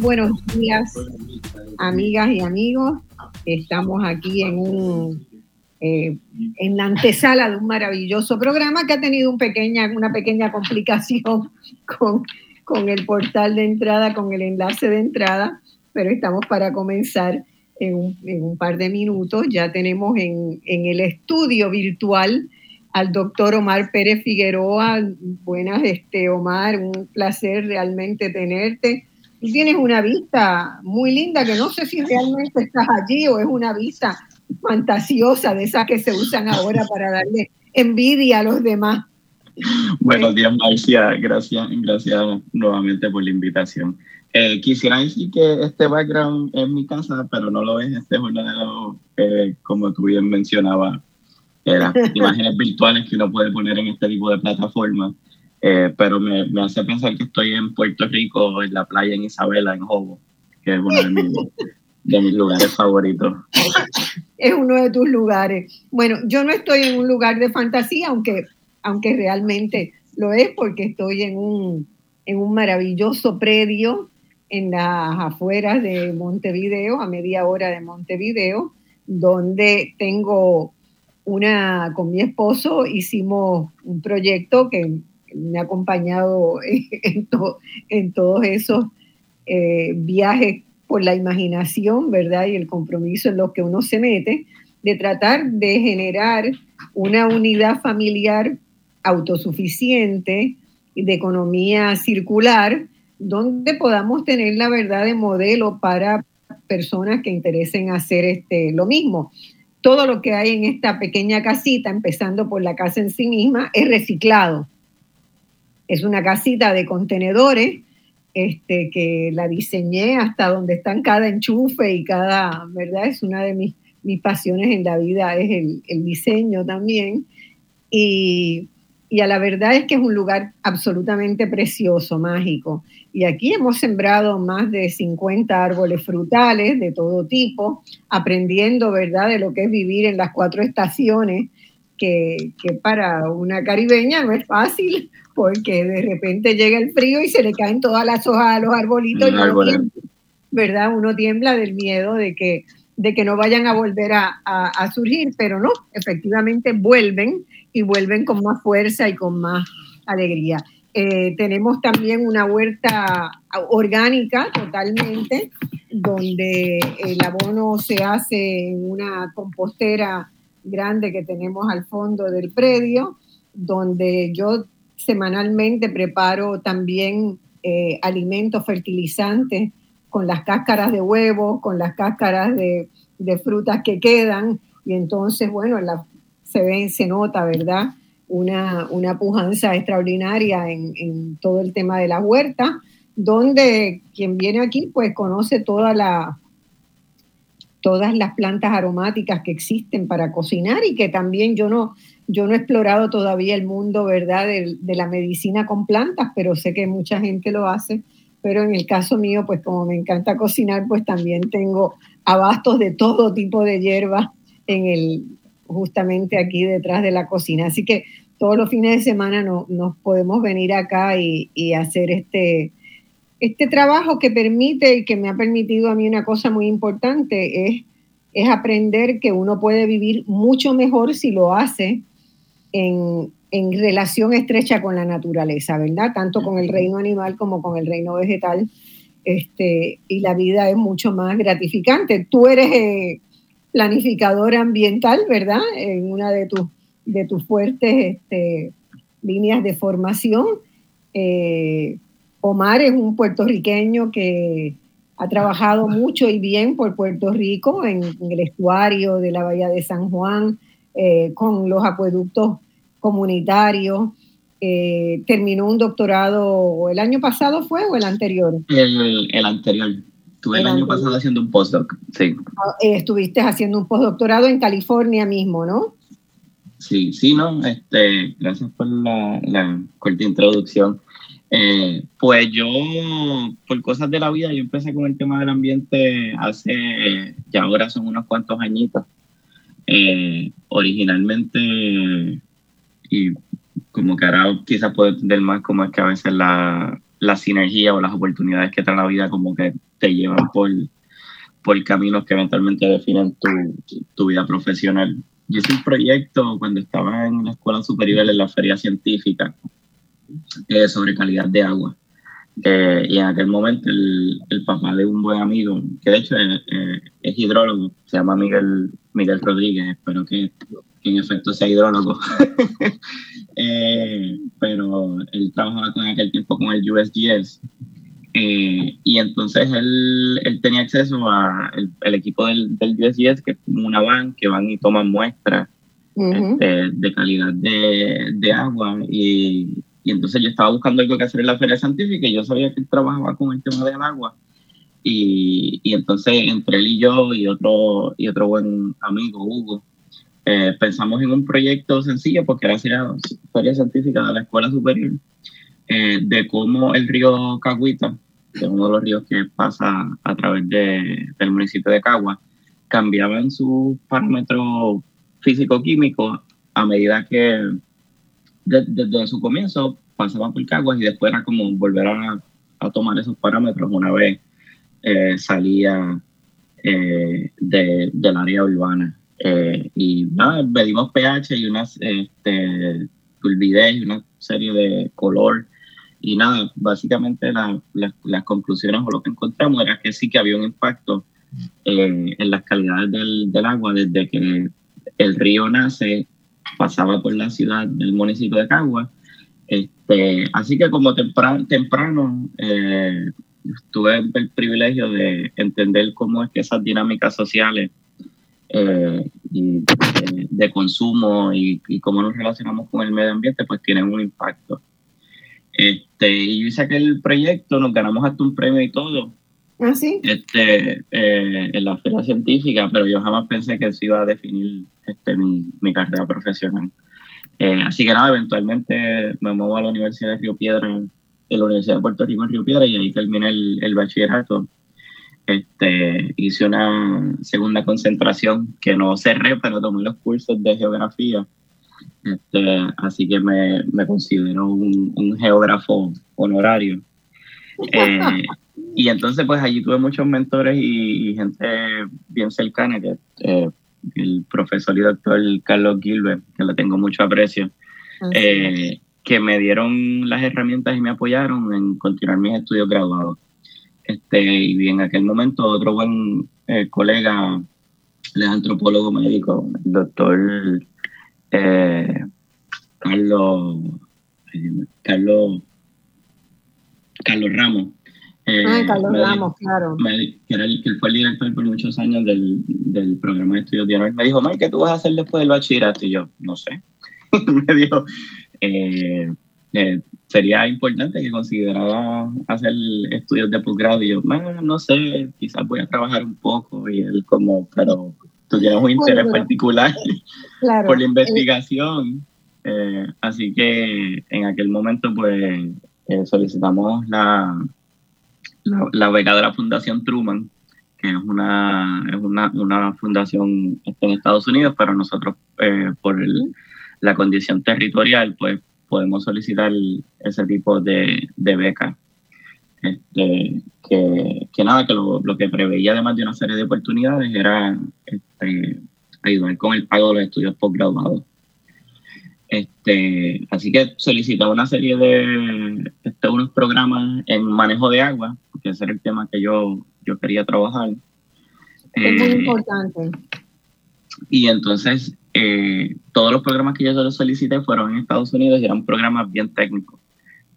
Buenos días, amigas y amigos. Estamos aquí en un eh, en la antesala de un maravilloso programa que ha tenido una pequeña complicación con, el portal de entrada, con el enlace de entrada, pero estamos para comenzar en un, en un par de minutos. Ya tenemos en, en el estudio virtual al doctor Omar Pérez Figueroa. Buenas, este, Omar, un placer realmente tenerte tú tienes una vista muy linda que no sé si realmente estás allí o es una vista fantasiosa de esas que se usan ahora para darle envidia a los demás. Buenos días, Marcia. Gracias, gracias nuevamente por la invitación. Eh, quisiera decir que este background es mi casa, pero no lo es. Este es uno de los, eh, como tú bien mencionabas, eh, las imágenes virtuales que uno puede poner en este tipo de plataformas. Eh, pero me, me, hace pensar que estoy en Puerto Rico, en la playa en Isabela, en Jobo, que es uno de mis, de mis lugares favoritos. Es uno de tus lugares. Bueno, yo no estoy en un lugar de fantasía, aunque, aunque realmente lo es, porque estoy en un, en un maravilloso predio en las afueras de Montevideo, a media hora de Montevideo, donde tengo una, con mi esposo hicimos un proyecto que me ha acompañado en, todos esos eh, viajes por la imaginación, ¿verdad? Y el compromiso en los que uno se mete, de tratar de generar una unidad familiar autosuficiente y de economía circular, donde podamos tener la verdad de modelo para personas que interesen hacer este, lo mismo. Todo lo que hay en esta pequeña casita, empezando por la casa en sí misma, es reciclado es una casita de contenedores este, que la diseñé hasta donde están cada enchufe y cada, ¿verdad? Es una de mis, mis pasiones en la vida, es el, diseño también. Y, y, a la verdad es que es un lugar absolutamente precioso, mágico. Y aquí hemos sembrado más de 50 árboles frutales de todo tipo, aprendiendo, ¿verdad?, de lo que es vivir en las cuatro estaciones, que, que para una caribeña no es fácil, porque de repente llega el frío y se le caen todas las hojas a los arbolitos, ¿verdad? Uno tiembla del miedo de que, de que no vayan a volver a, surgir, pero no, efectivamente vuelven y vuelven con más fuerza y con más alegría. Eh, tenemos también una huerta orgánica totalmente, donde el abono se hace en una compostera grande que tenemos al fondo del predio, donde yo semanalmente preparo también eh, alimentos fertilizantes con las cáscaras de huevos, con las cáscaras de, frutas que quedan, y entonces, bueno, se ve, se nota, ¿verdad? Una, una pujanza extraordinaria en, todo el tema de la huerta, donde quien viene aquí pues conoce todas las plantas aromáticas que existen para cocinar y que también yo no, yo no he explorado todavía el mundo, ¿verdad?, de, la medicina con plantas, pero sé que mucha gente lo hace. Pero en el caso mío, pues como me encanta cocinar, pues también tengo abastos de todo tipo de hierbas en el, justamente aquí detrás de la cocina. Así que todos los fines de semana no, nos podemos venir acá y, y hacer este, este trabajo que permite y que me ha permitido a mí una cosa muy importante es, es aprender que uno puede vivir mucho mejor si lo hace en, relación estrecha con la naturaleza, ¿verdad? Tanto con el reino animal como con el reino vegetal. Este, y la vida es mucho más gratificante. Tú eres eh, planificadora ambiental, ¿verdad? En una de tus, de tus fuertes este, líneas de formación. Eh, Omar es un puertorriqueño que ha trabajado mucho y bien por Puerto Rico en, el estuario de la Bahía de San Juan, eh, con los acueductos comunitarios. Eh, terminó un doctorado el año pasado fue o el anterior? El, anterior. Estuve el, año pasado haciendo un postdoc, sí. Ah, eh, estuviste haciendo un postdoctorado en California mismo, ¿no? Sí, sí, no, este, gracias por la, la corta introducción. Eh, pues yo, por cosas de la vida, yo empecé con el tema del ambiente hace, ya ahora son unos cuantos añitos. Eh, originalmente, y como que ahora quizás puedo entender más cómo es que a veces la, la sinergia o las oportunidades que trae la vida como que te llevan por, por caminos que eventualmente definen tu, tu vida profesional. Yo hice un proyecto cuando estaba en la escuela superior en la feria científica eh, sobre calidad de agua. Eh, y en aquel momento el, el, papá de un buen amigo, que de hecho es, es, hidrólogo, se llama Miguel, Miguel Rodríguez, espero que, en efecto sea hidrólogo, eh, pero él trabajaba con aquel tiempo con el USGS. y entonces él, él, tenía acceso a el, equipo del, del, USGS, que es una van que van y toman muestras este, de calidad de, de agua y, y entonces yo estaba buscando algo que hacer en la feria científica y yo sabía que él trabajaba con el tema del agua. Y, entonces entre él y yo y otro, y otro buen amigo, Hugo, eh, pensamos en un proyecto sencillo porque era la feria científica de la escuela superior, eh, de cómo el río Caguita, que es uno de los ríos que pasa a través de, del municipio de Cagua, cambiaba en sus parámetros físico-químicos a medida que desde, su comienzo pasaba por Caguas y después era como volver a, a tomar esos parámetros una vez eh, salía eh, de, del área urbana. Eh, y nada, medimos pH y unas este, turbidez y una serie de color. Y nada, básicamente las conclusiones o lo que encontramos era que sí que había un impacto en las calidades del, del agua desde que el río nace pasaba por la ciudad del municipio de Cagua. Este, así que como temprano, temprano eh, tuve el privilegio de entender cómo es que esas dinámicas sociales eh, y de, consumo y, cómo nos relacionamos con el medio ambiente, pues tienen un impacto. Este, y yo hice aquel proyecto, nos ganamos hasta un premio y todo. ¿Ah, sí? Este, eh, en la feria científica, pero yo jamás pensé que eso iba a definir este, mi, mi carrera profesional. Eh, así que nada, eventualmente me muevo a la Universidad de Río Piedra, de la Universidad de Puerto Rico en Río Piedra, y ahí terminé el, el bachillerato. Este, hice una segunda concentración que no cerré, pero tomé los cursos de geografía. Este, así que me, me considero un, un geógrafo honorario. Eh, y entonces, pues allí tuve muchos mentores y, gente bien cercana, que eh, el profesor y doctor Carlos Gilbert, que le tengo mucho aprecio, eh, que me dieron las herramientas y me apoyaron en continuar mis estudios graduados. Este, y en aquel momento otro buen eh, colega, el antropólogo médico, el doctor Carlos, Carlos, Carlos Ramos, ah, Carlos Ramos, claro. que, era el, que fue el director por muchos años del, del programa de estudios de Me dijo, Mike, ¿qué tú vas a hacer después del bachillerato? Y yo, no sé. me dijo, eh, eh, sería importante que considerara hacer estudios de posgrado. Y yo, no, no sé, quizás voy a trabajar un poco. Y él como, pero tú tienes un interés particular por la investigación. Eh, así que en aquel momento, pues, solicitamos la la, beca de la Fundación Truman, que es una, es una, una fundación en Estados Unidos, pero nosotros eh, por la condición territorial pues podemos solicitar ese tipo de, de beca. Este, que, que, nada, que lo, lo, que preveía además de una serie de oportunidades era este, ayudar con el pago de los estudios postgraduados. Este, así que solicitaba una serie de este, unos programas en manejo de agua, que ese era el tema que yo, yo quería trabajar. Es muy eh, importante. Y entonces eh, todos los programas que yo solicité fueron en Estados Unidos y eran programas bien técnicos.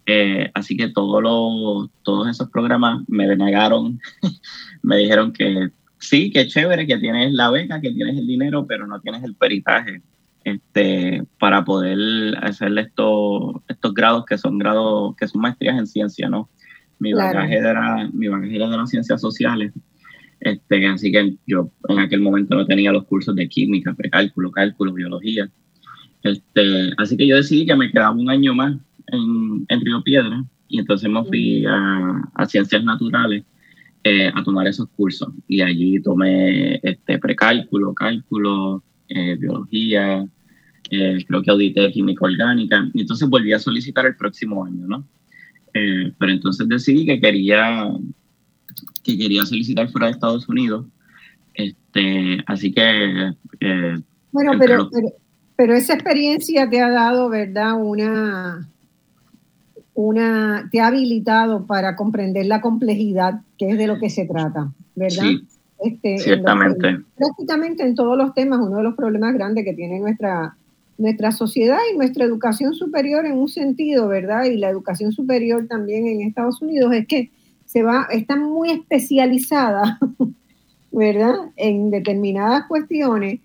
Eh, así que todos los, todos esos programas me denegaron, me dijeron que sí, que chévere, que tienes la beca, que tienes el dinero, pero no tienes el peritaje este, para poder hacerle estos, estos grados que son grados, que son maestrías en ciencia, ¿no? Mi bagaje era, mi bagaje era de las ciencias sociales. Este, así que yo en aquel momento no tenía los cursos de química, precálculo, cálculo, biología. Este, así que yo decidí que me quedaba un año más en, en Río Piedra y entonces me fui a, a ciencias naturales eh, a tomar esos cursos y allí tomé este, precálculo, cálculo, eh, biología, eh, creo que audité química orgánica y entonces volví a solicitar el próximo año, ¿no? pero entonces decidí que quería que quería solicitar fuera de Estados Unidos. Este, así que... Eh, bueno, pero, pero, esa experiencia te ha dado, ¿verdad? Una, una, te ha habilitado para comprender la complejidad, que es de lo que se trata, ¿verdad? Sí, este, ciertamente. prácticamente en todos los temas, uno de los problemas grandes que tiene nuestra, nuestra sociedad y nuestra educación superior en un sentido, ¿verdad? Y la educación superior también en Estados Unidos es que se va, está muy especializada, ¿verdad? En determinadas cuestiones,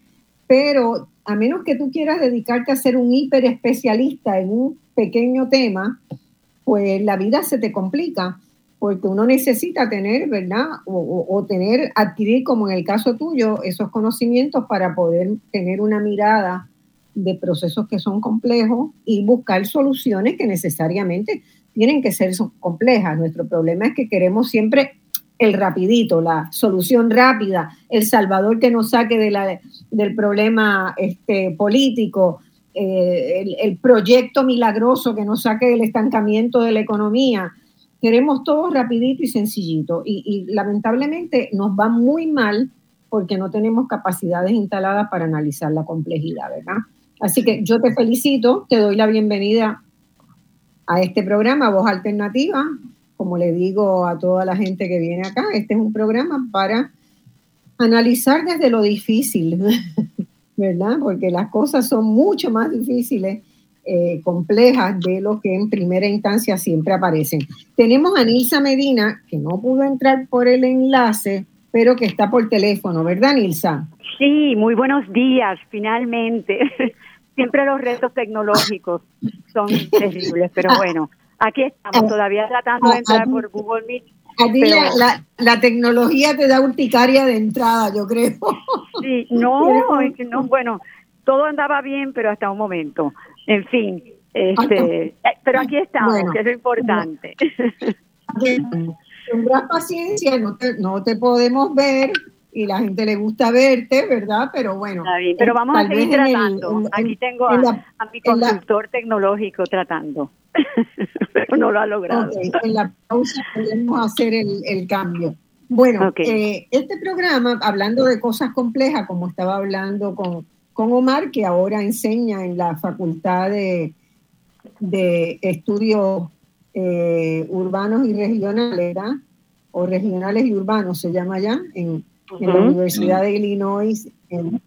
pero a menos que tú quieras dedicarte a ser un hiper especialista en un pequeño tema, pues la vida se te complica, porque uno necesita tener, ¿verdad? O, o, tener, adquirir, como en el caso tuyo, esos conocimientos para poder tener una mirada de procesos que son complejos y buscar soluciones que necesariamente tienen que ser complejas. Nuestro problema es que queremos siempre el rapidito, la solución rápida, el salvador que nos saque del problema este, político, eh, el, proyecto milagroso que nos saque del estancamiento de la economía. Queremos todo rapidito y sencillito. Y lamentablemente nos va muy mal porque no tenemos capacidades instaladas para analizar la complejidad, ¿verdad? Así que yo te felicito, te doy la bienvenida a este programa, Voz Alternativa. Como le digo a toda la gente que viene acá, este es un programa para analizar desde lo difícil, ¿verdad? Porque las cosas son mucho más difíciles, eh, complejas de lo que en primera instancia siempre aparecen. Tenemos a Nilsa Medina, que no pudo entrar por el enlace, pero que está por teléfono, ¿verdad, Nilsa? Sí, muy buenos días, finalmente. siempre los retos tecnológicos son terribles, pero bueno, aquí estamos todavía tratando de entrar por Google Meet. A ti la, la, tecnología te da urticaria de entrada, yo creo. Sí, no, no, bueno, todo andaba bien, pero hasta un momento. En fin, este, eh, pero aquí estamos, que es lo importante. Tendrás paciencia, no te, no te podemos ver, y la gente le gusta verte, ¿verdad? Pero bueno. Está bien, pero vamos a seguir tratando. Aquí tengo a, mi consultor tecnológico tratando, pero no lo ha logrado. en la pausa podemos hacer el, cambio. Bueno, eh, este programa, hablando de cosas complejas, como estaba hablando con, con Omar, que ahora enseña en la Facultad de, de Estudios eh, Urbanos y Regionales, ¿verdad? O Regionales y Urbanos se llama ya, en, en la Universidad de Illinois, en,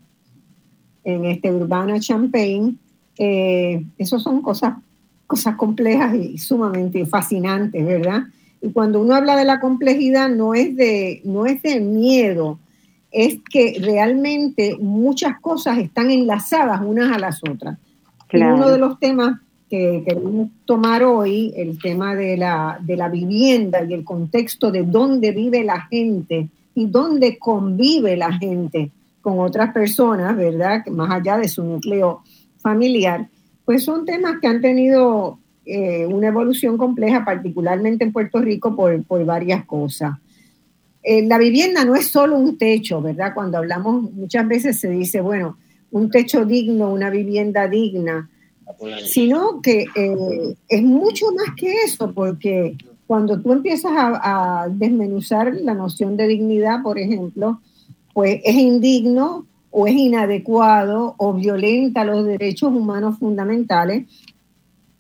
en este Urbana Champaign. Eh, Esas son cosas, cosas complejas y sumamente fascinantes, ¿verdad? Y cuando uno habla de la complejidad no es de, no es de miedo, es que realmente muchas cosas están enlazadas unas a las otras. Y uno de los temas que queremos tomar hoy, el tema de la, de la vivienda y el contexto de dónde vive la gente, y dónde convive la gente con otras personas, ¿verdad? Más allá de su núcleo familiar, pues son temas que han tenido eh, una evolución compleja, particularmente en Puerto Rico, por, por varias cosas. Eh, la vivienda no es solo un techo, ¿verdad? Cuando hablamos, muchas veces se dice, bueno, un techo digno, una vivienda digna, sino que eh, es mucho más que eso, porque cuando tú empiezas a, desmenuzar la noción de dignidad, por ejemplo, pues es indigno o es inadecuado o violenta los derechos humanos fundamentales.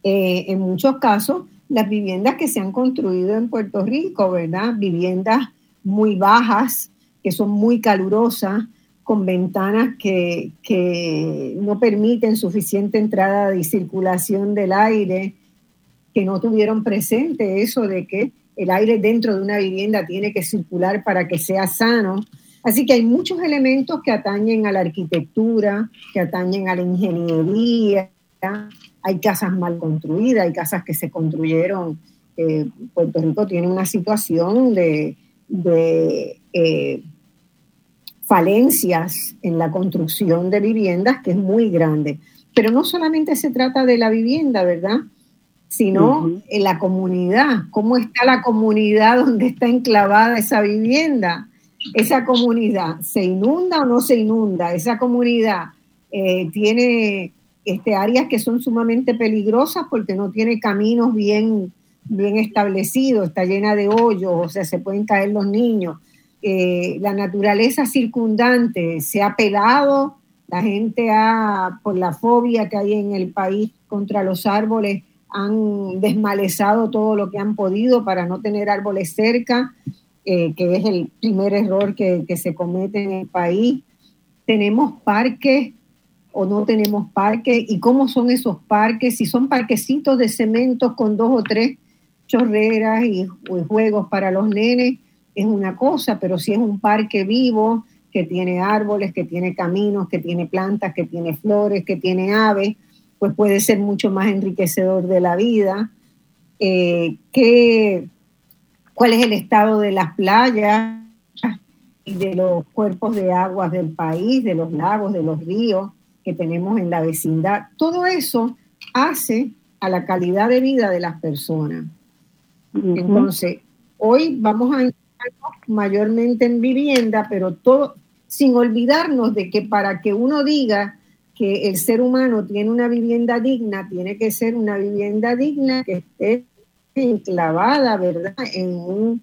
Eh, en muchos casos, las viviendas que se han construido en Puerto Rico, ¿verdad? Viviendas muy bajas, que son muy calurosas, con ventanas que, que no permiten suficiente entrada y circulación del aire, que no tuvieron presente eso de que el aire dentro de una vivienda tiene que circular para que sea sano. Así que hay muchos elementos que atañen a la arquitectura, que atañen a la ingeniería. Hay casas mal construidas, hay casas que se construyeron. Eh, Puerto Rico tiene una situación de, eh, falencias en la construcción de viviendas que es muy grande. Pero no solamente se trata de la vivienda, ¿verdad? Sino en la comunidad. ¿Cómo está la comunidad donde está enclavada esa vivienda? esa comunidad se inunda o no se inunda, esa comunidad eh, tiene este, áreas que son sumamente peligrosas porque no tiene caminos bien, bien establecidos, está llena de hoyos, o sea, se pueden caer los niños. Eh, la naturaleza circundante se ha pelado, la gente ha, por la fobia que hay en el país contra los árboles, han desmalezado todo lo que han podido para no tener árboles cerca. Eh, que es el primer error que, se comete en el país. Tenemos parques o no tenemos parques y cómo son esos parques, si son parquecitos de cementos con dos o tres chorreras y, juegos para los nenes, es una cosa, pero si es un parque vivo que tiene árboles, que tiene caminos, que tiene plantas, que tiene flores, que tiene aves, pues puede ser mucho más enriquecedor de la vida. Eh, que cuál es el estado de las playas y de los cuerpos de aguas del país, de los lagos, de los ríos que tenemos en la vecindad. Todo eso hace a la calidad de vida de las personas. Entonces, hoy vamos a mayormente en vivienda, pero todo sin olvidarnos de que para que uno diga que el ser humano tiene una vivienda digna, tiene que ser una vivienda digna que esté enclavada, ¿verdad?, en un,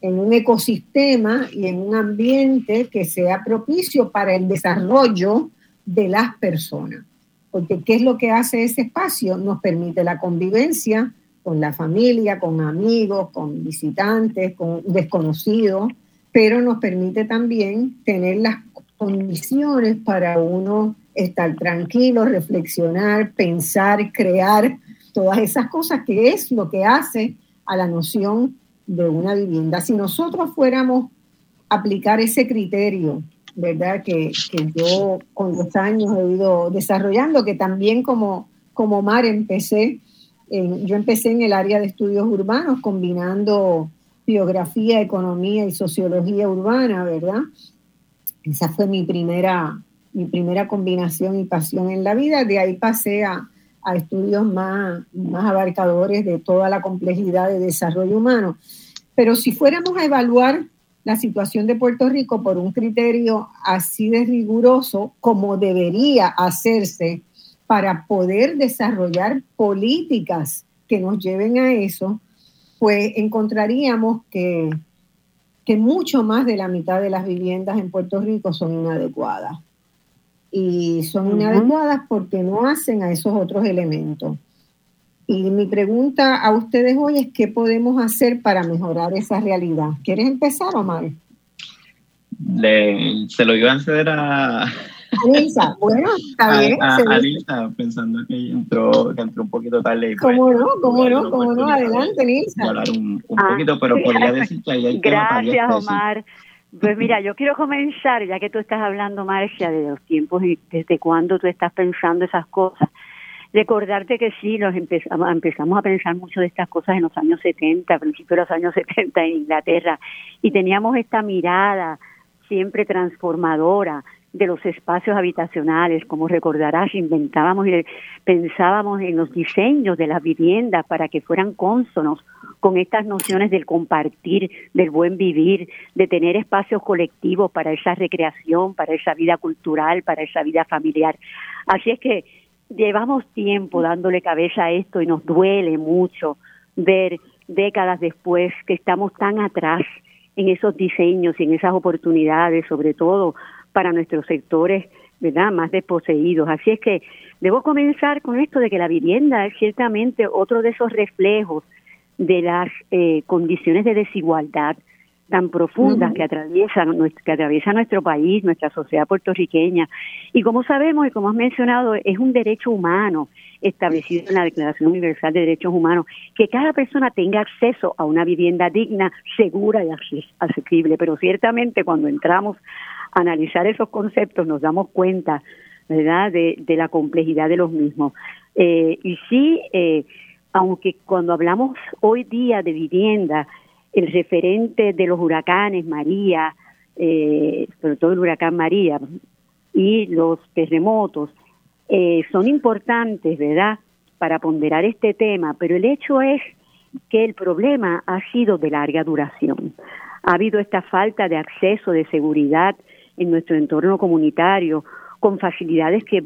en un ecosistema y en un ambiente que sea propicio para el desarrollo de las personas. Porque ¿qué es lo que hace ese espacio? Nos permite la convivencia con la familia, con amigos, con visitantes, con desconocidos, pero nos permite también tener las condiciones para uno estar tranquilo, reflexionar, pensar, crear todas esas cosas que es lo que hace a la noción de una vivienda. Si nosotros fuéramos a aplicar ese criterio, ¿verdad? Que, yo con los años he ido desarrollando, que también como, como Mar empecé, yo empecé en el área de estudios urbanos combinando biografía, economía y sociología urbana, ¿verdad? Esa fue mi primera, mi primera combinación y pasión en la vida. De ahí pasé a, estudios más, más abarcadores de toda la complejidad de desarrollo humano. Pero si fuéramos a evaluar la situación de Puerto Rico por un criterio así de riguroso como debería hacerse para poder desarrollar políticas que nos lleven a eso, pues encontraríamos que, que mucho más de la mitad de las viviendas en Puerto Rico son inadecuadas y son inadecuadas porque no hacen a esos otros elementos. Y mi pregunta a ustedes hoy es qué podemos hacer para mejorar esa realidad. ¿Quieres empezar, Omar? Le, se lo iba a hacer a... Anisa, bueno, está bien. A, pensando que entró, que entró un poquito tarde. ¿Cómo no? ¿Cómo no? ¿Cómo no? Adelante, Nilsa. Hablar un, un poquito, pero podría decir que ahí hay Gracias, Omar. Pues mira, yo quiero comenzar, ya que tú estás hablando, Marcia, de los tiempos y desde cuándo tú estás pensando esas cosas, recordarte que sí, nos empezamos, empezamos a pensar mucho de estas cosas en los años 70, a principios de los años 70 en Inglaterra, y teníamos esta mirada siempre transformadora de los espacios habitacionales, como recordarás, inventábamos y pensábamos en los diseños de las viviendas para que fueran cónsonos con estas nociones del compartir, del buen vivir, de tener espacios colectivos para esa recreación, para esa vida cultural, para esa vida familiar. Así es que llevamos tiempo dándole cabeza a esto y nos duele mucho ver décadas después que estamos tan atrás en esos diseños y en esas oportunidades, sobre todo para nuestros sectores ¿verdad? más desposeídos. Así es que debo comenzar con esto de que la vivienda es ciertamente otro de esos reflejos de las eh, condiciones de desigualdad, tan profundas que atraviesan que atraviesa nuestro país, nuestra sociedad puertorriqueña. Y como sabemos y como has mencionado, es un derecho humano establecido en la Declaración Universal de Derechos Humanos que cada persona tenga acceso a una vivienda digna, segura y asequible. Pero ciertamente cuando entramos a analizar esos conceptos nos damos cuenta, ¿verdad?, de, de la complejidad de los mismos. Eh, y sí, eh, aunque cuando hablamos hoy día de vivienda, el referente de los huracanes María, eh, sobre todo el huracán María y los terremotos, eh, son importantes, ¿verdad?, para ponderar este tema, pero el hecho es que el problema ha sido de larga duración. Ha habido esta falta de acceso, de seguridad en nuestro entorno comunitario, con facilidades que,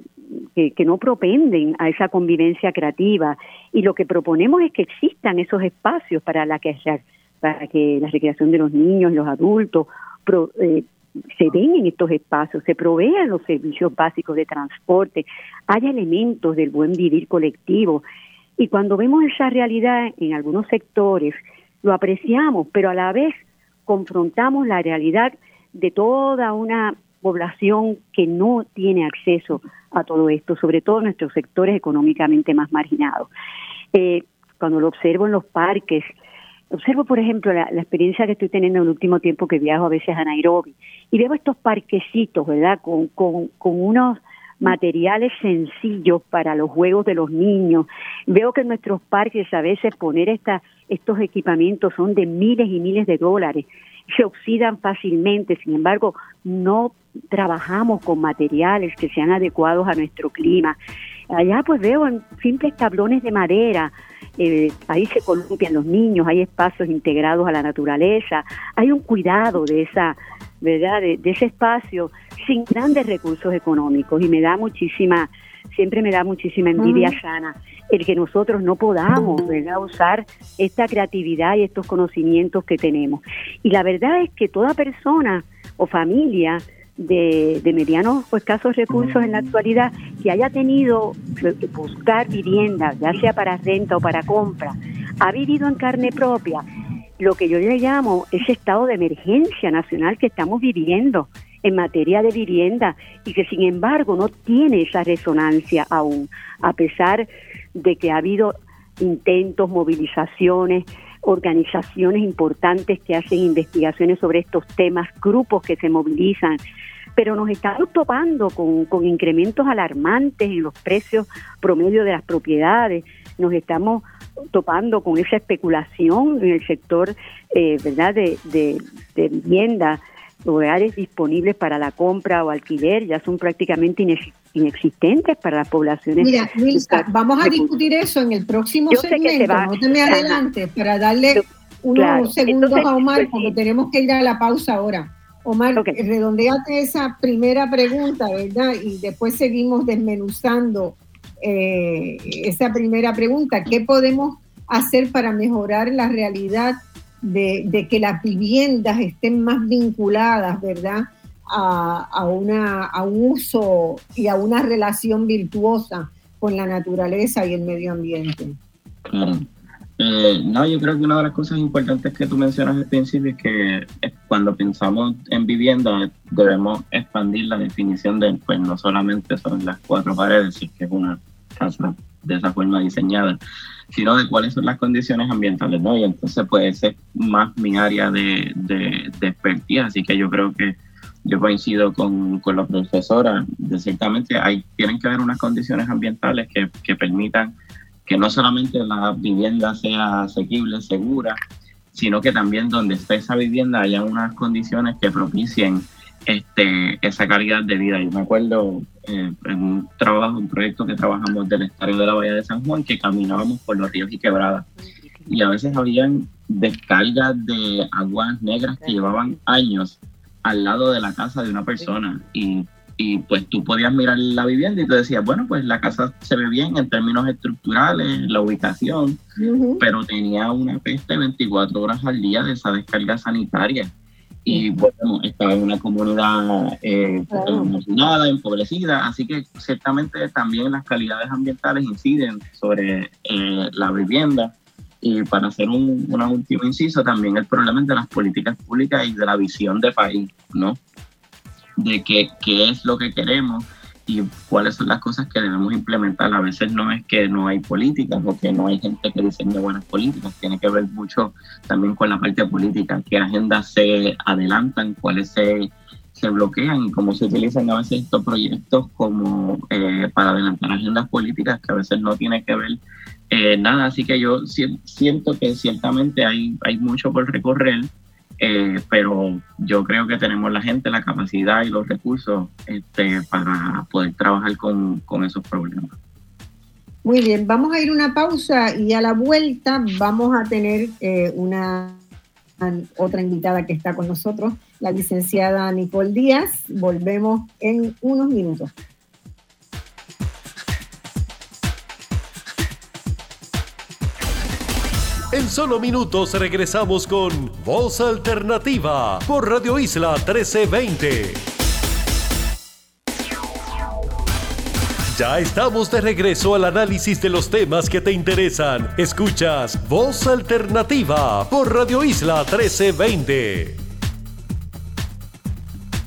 que, no propenden a esa convivencia creativa. Y lo que proponemos es que existan esos espacios para la que para que la recreación de los niños, los adultos, eh, se den en estos espacios, se provean los servicios básicos de transporte, haya elementos del buen vivir colectivo. Y cuando vemos esa realidad en algunos sectores, lo apreciamos, pero a la vez confrontamos la realidad de toda una población que no tiene acceso a todo esto, sobre todo nuestros sectores económicamente más marginados. Eh, cuando lo observo en los parques, Observo, por ejemplo, la, experiencia que estoy teniendo en el último tiempo que viajo a veces a Nairobi y veo estos parquecitos, ¿verdad? Con, unos materiales sencillos para los juegos de los niños. Veo que en nuestros parques a veces poner esta, estos equipamientos son de miles y miles de dólares, se oxidan fácilmente, sin embargo, no trabajamos con materiales que sean adecuados a nuestro clima. Allá pues veo en simples tablones de madera, eh, ahí se columpian los niños, hay espacios integrados a la naturaleza, hay un cuidado de esa, ¿verdad? De, ese espacio sin grandes recursos económicos y me da muchísima, siempre me da muchísima envidia sana el que nosotros no podamos, ¿verdad? Usar esta creatividad y estos conocimientos que tenemos. Y la verdad es que toda persona o familia de, medianos o escasos recursos en la actualidad que haya tenido que buscar vivienda, ya sea para renta o para compra, ha vivido en carne propia lo que yo le llamo ese estado de emergencia nacional que estamos viviendo en materia de vivienda y que sin embargo no tiene esa resonancia aún, a pesar de que ha habido intentos, movilizaciones, organizaciones importantes que hacen investigaciones sobre estos temas, grupos que se movilizan, pero nos estamos topando con, incrementos alarmantes en los precios promedio de las propiedades, nos estamos topando con esa especulación en el sector eh, verdad de, de, vivienda lugares disponibles para la compra o alquiler ya son prácticamente inexistentes para las poblaciones. Mira, vamos a discutir eso en el próximo segmento, no te me adelantes, para darle unos segundos a Omar, porque tenemos que ir a la pausa ahora. Omar, redondeate esa primera pregunta, ¿verdad? Y después seguimos desmenuzando eh, esa primera pregunta. ¿Qué podemos hacer para mejorar la realidad de, que las viviendas estén más vinculadas, ¿verdad? A, una, a un uso y a una relación virtuosa con la naturaleza y el medio ambiente. Eh, no, yo creo que una de las cosas importantes que tú mencionas al principio es que cuando pensamos en vivienda debemos expandir la definición de, pues no solamente son las cuatro paredes, si que es una casa de esa forma diseñada, sino de cuáles son las condiciones ambientales, ¿no? Y entonces puede ser más mi área de, de, de expertise, así que yo creo que yo coincido con, con la profesora, de ciertamente hay, tienen que haber unas condiciones ambientales que, que permitan que no solamente la vivienda sea asequible, segura, sino que también donde esté esa vivienda haya unas condiciones que propicien este, esa calidad de vida. Yo me acuerdo eh, en un trabajo, un proyecto que trabajamos del estadio de la Bahía de San Juan, que caminábamos por los ríos y quebradas. Y a veces habían descargas de aguas negras que llevaban años al lado de la casa de una persona. Y y pues tú podías mirar la vivienda y te decías, bueno, pues la casa se ve bien en términos estructurales, la ubicación, pero tenía una peste 24 horas al día de esa descarga sanitaria. Y bueno, estaba en una comunidad eh, empobrecida, así que ciertamente también las calidades ambientales inciden sobre eh, la vivienda. Y para hacer un, una último inciso, también el problema de las políticas públicas y de la visión de país, ¿no? De qué, qué es lo que queremos y cuáles son las cosas que debemos implementar. A veces no es que no hay políticas o que no hay gente que diseñe buenas políticas, tiene que ver mucho también con la parte política, qué agendas se adelantan, cuáles se, se bloquean y cómo se utilizan a veces estos proyectos como eh, para adelantar agendas políticas que a veces no tiene que ver eh, nada. Así que yo siento que ciertamente hay, hay mucho por recorrer eh, pero yo creo que tenemos la gente, la capacidad y los recursos este, para poder trabajar con, esos problemas. Muy bien, vamos a ir una pausa y a la vuelta vamos a tener eh, una otra invitada que está con nosotros, la licenciada Nicole Díaz. Volvemos en unos minutos. En solo minutos regresamos con Voz Alternativa por Radio Isla 1320. Ya estamos de regreso al análisis de los temas que te interesan. Escuchas Voz Alternativa por Radio Isla 1320.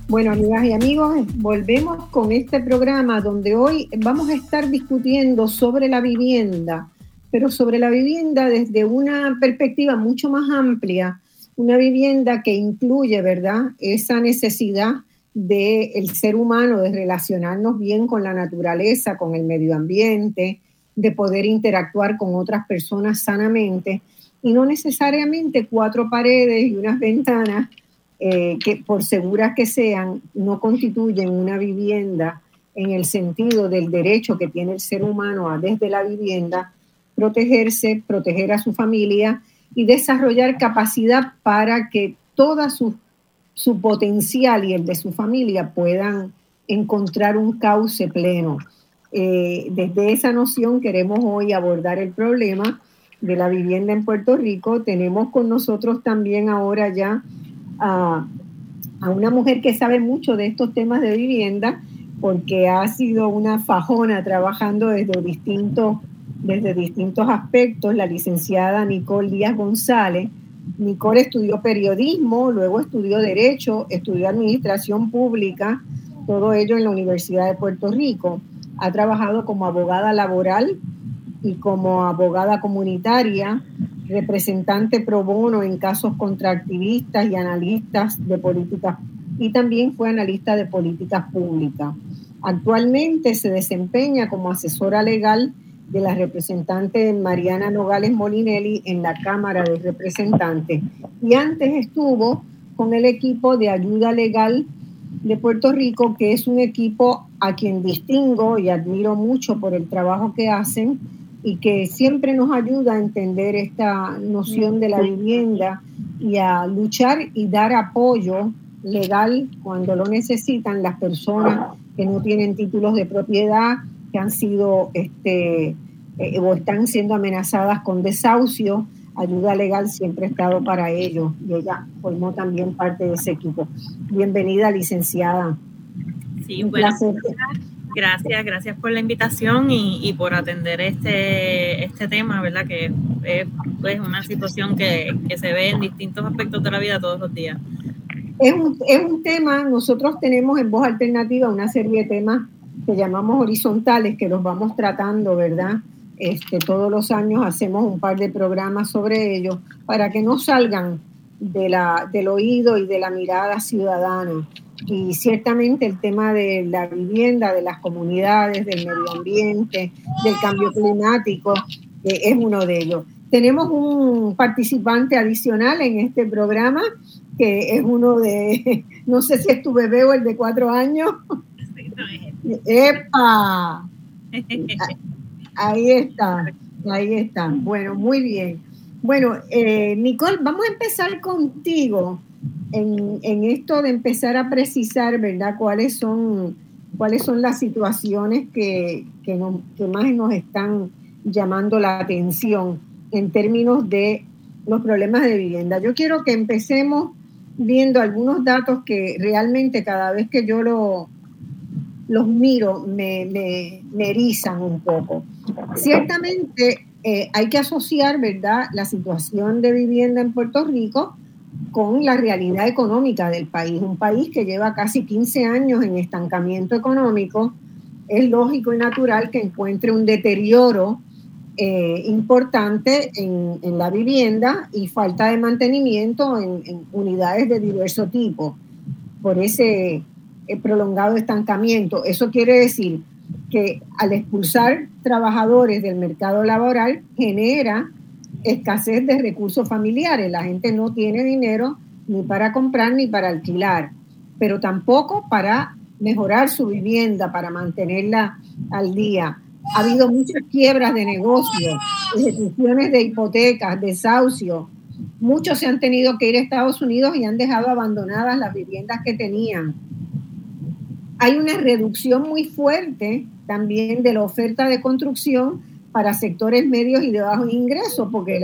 Bueno, amigas y amigos, volvemos con este programa donde hoy vamos a estar discutiendo sobre la vivienda pero sobre la vivienda desde una perspectiva mucho más amplia, una vivienda que incluye, ¿verdad?, esa necesidad del ser humano de relacionarnos bien con la naturaleza, con el medio ambiente, de poder interactuar con otras personas sanamente y no necesariamente cuatro paredes y unas ventanas eh, que por seguras que sean no constituyen una vivienda en el sentido del derecho que tiene el ser humano a desde la vivienda protegerse, proteger a su familia y desarrollar capacidad para que toda su, su potencial y el de su familia puedan encontrar un cauce pleno. Eh, desde esa noción queremos hoy abordar el problema de la vivienda en Puerto Rico. Tenemos con nosotros también ahora ya a, a, una mujer que sabe mucho de estos temas de vivienda porque ha sido una fajona trabajando desde distintos desde distintos aspectos, la licenciada Nicole Díaz González. Nicole estudió periodismo, luego estudió derecho, estudió administración pública, todo ello en la Universidad de Puerto Rico. Ha trabajado como abogada laboral y como abogada comunitaria, representante pro bono en casos contra activistas y analistas de políticas y también fue analista de políticas públicas. Actualmente se desempeña como asesora legal de la representante Mariana Nogales Molinelli en la Cámara de Representantes. Y antes estuvo con el equipo de ayuda legal de Puerto Rico, que es un equipo a quien distingo y admiro mucho por el trabajo que hacen y que siempre nos ayuda a entender esta noción de la vivienda y a luchar y dar apoyo legal cuando lo necesitan las personas que no tienen títulos de propiedad, que han sido este, eh, o están siendo amenazadas con desahucio. Ayuda legal siempre ha estado para ello y ella formó también parte de ese equipo. Bienvenida, licenciada. Sí, bueno, gracias, gracias por la invitación y, por atender este, este tema, ¿verdad? Que es, pues, una situación que, que se ve en distintos aspectos de la vida todos los días. Es un, es un, tema, nosotros tenemos en Voz Alternativa una serie de temas que llamamos horizontales, que los vamos tratando, ¿verdad? Este, todos los años hacemos un par de programas sobre ellos para que no salgan de la, del oído y de la mirada ciudadana. Y ciertamente el tema de la vivienda, de las comunidades, del medio ambiente, del cambio climático, eh, es uno de ellos. Tenemos un participante adicional en este programa, que es uno de, no sé si es tu bebé o el de cuatro años. ¡Epa! Ahí está, ahí está. Bueno, muy bien. Bueno, eh, Nicole, vamos a empezar contigo en, esto de empezar a precisar, ¿verdad? ¿Cuáles son, cuáles son las situaciones que, que, que más nos están llamando la atención en términos de los problemas de vivienda? Yo quiero que empecemos viendo algunos datos que realmente cada vez que yo lo, los miro, me, me, erizan un poco. Ciertamente eh, hay que asociar, ¿verdad?, la situación de vivienda en Puerto Rico con la realidad económica del país. Un país que lleva casi 15 años en estancamiento económico, es lógico y natural que encuentre un deterioro eh, importante en, la vivienda y falta de mantenimiento en, unidades de diverso tipo por ese eh, prolongado estancamiento. Eso quiere decir que al expulsar trabajadores del mercado laboral genera escasez de recursos familiares. La gente no tiene dinero ni para comprar ni para alquilar, pero tampoco para mejorar su vivienda, para mantenerla al día. Ha habido muchas quiebras de negocios, ejecuciones de hipotecas, desahucios. Muchos se han tenido que ir a Estados Unidos y han dejado abandonadas las viviendas que tenían. Hay una reducción muy fuerte también de la oferta de construcción para sectores medios y de bajos ingresos, porque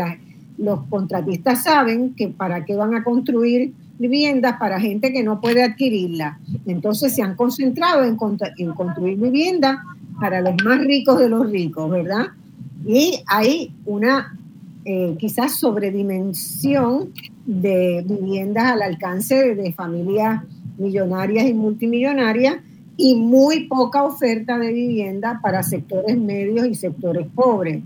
los contratistas saben que para qué van a construir viviendas para gente que no puede adquirirla. Entonces se han concentrado en, construir viviendas para los más ricos de los ricos, ¿verdad? Y hay una eh, quizás sobredimensión de viviendas al alcance de, familias millonarias y multimillonarias y muy poca oferta de vivienda para sectores medios y sectores pobres.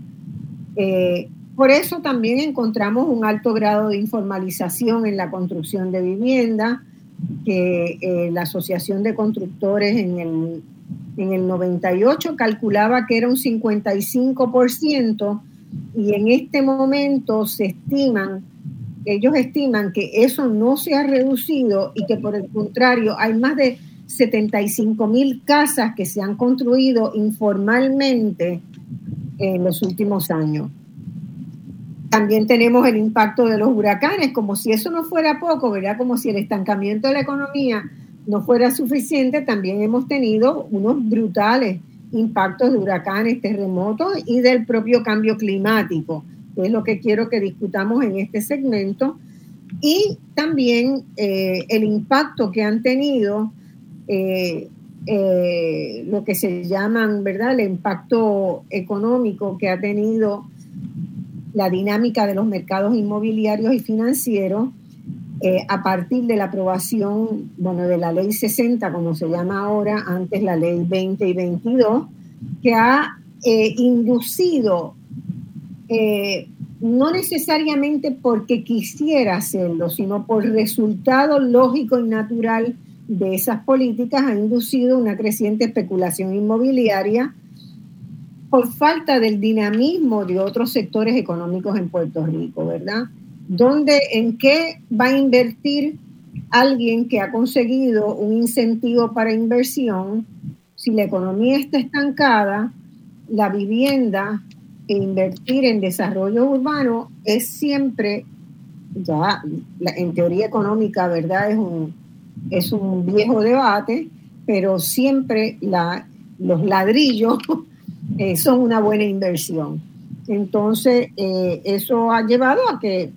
Eh, por eso también encontramos un alto grado de informalización en la construcción de vivienda, que eh, la Asociación de Constructores en el, en el 98 calculaba que era un 55% y en este momento se estiman, ellos estiman que eso no se ha reducido y que por el contrario hay más de 75 mil casas que se han construido informalmente en los últimos años. También tenemos el impacto de los huracanes, como si eso no fuera poco, ¿verdad? Como si el estancamiento de la economía no fuera suficiente, también hemos tenido unos brutales impactos de huracanes, terremotos y del propio cambio climático, que es lo que quiero que discutamos en este segmento. Y también eh, el impacto que han tenido eh, eh, lo que se llaman, ¿verdad? El impacto económico que ha tenido la dinámica de los mercados inmobiliarios y financieros a partir de la aprobación, bueno, de la ley 60, como se llama ahora, antes la ley 20 y 22, que ha inducido, no necesariamente porque quisiera hacerlo, sino por resultado lógico y natural de esas políticas ha inducido una creciente especulación inmobiliaria por falta del dinamismo de otros sectores económicos en Puerto Rico, ¿verdad? ¿Dónde, en qué va a invertir alguien que ha conseguido un incentivo para inversión si la economía está estancada, la vivienda invertir en desarrollo urbano es siempre, ya en teoría económica, ¿verdad? Es un, es un viejo debate, pero siempre la, los ladrillos eh, son una buena inversión. Entonces, eh, eso ha llevado a que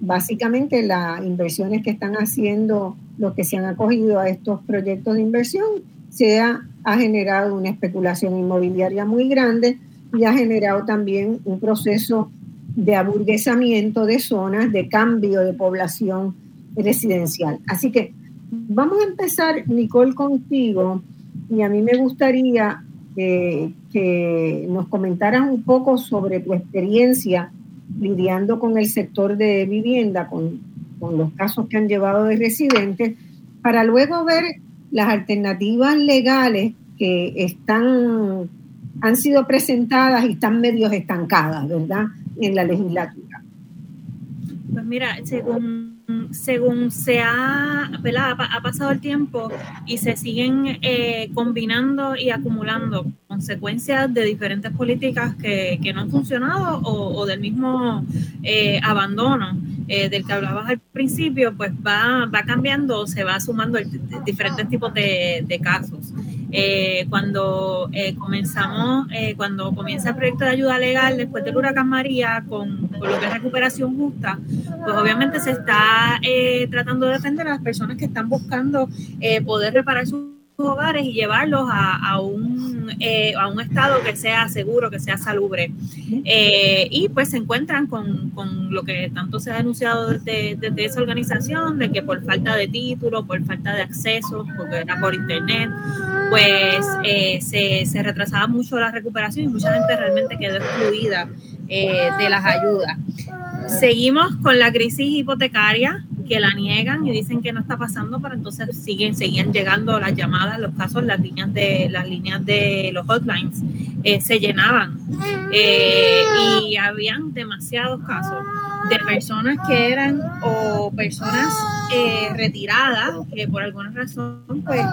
básicamente las inversiones que están haciendo los que se han acogido a estos proyectos de inversión sea, ha generado una especulación inmobiliaria muy grande y ha generado también un proceso de aburguesamiento de zonas, de cambio de población residencial. Así que Vamos a empezar, Nicole, contigo, y a mí me gustaría que nos comentaras un poco sobre tu experiencia lidiando con el sector de vivienda, con, con los casos que han llevado de residentes, para luego ver las alternativas legales que están, han sido presentadas y están medios estancadas, ¿verdad?, en la legislatura. Pues mira, según según se ha, ha, pasado el tiempo y se siguen eh, combinando y acumulando consecuencias de diferentes políticas que, no han funcionado o, del mismo eh, abandono eh, del que hablabas al principio, pues va, va cambiando, se va sumando diferentes tipos de casos. Eh, cuando eh, comenzamos, eh, cuando comienza el proyecto de ayuda legal después del huracán María con, lo que es recuperación justa, pues obviamente se está tratando de defender a las personas que están buscando poder reparar sus hogares y llevarlos a, un, eh, a un estado que sea seguro, que sea salubre. Eh, y pues se encuentran con, con, lo que tanto se ha denunciado desde, desde, esa organización, de que por falta de título, por falta de acceso, porque era por internet, pues eh, se, se, retrasaba mucho la recuperación y mucha gente realmente quedó excluida de las ayudas. Seguimos con la crisis hipotecaria que la niegan y dicen que no está pasando, pero entonces siguen, seguían llegando las llamadas, los casos, las líneas de las líneas de los hotlines eh, se llenaban eh, y habían demasiados casos de personas que eran o personas eh, retiradas que por alguna razón pues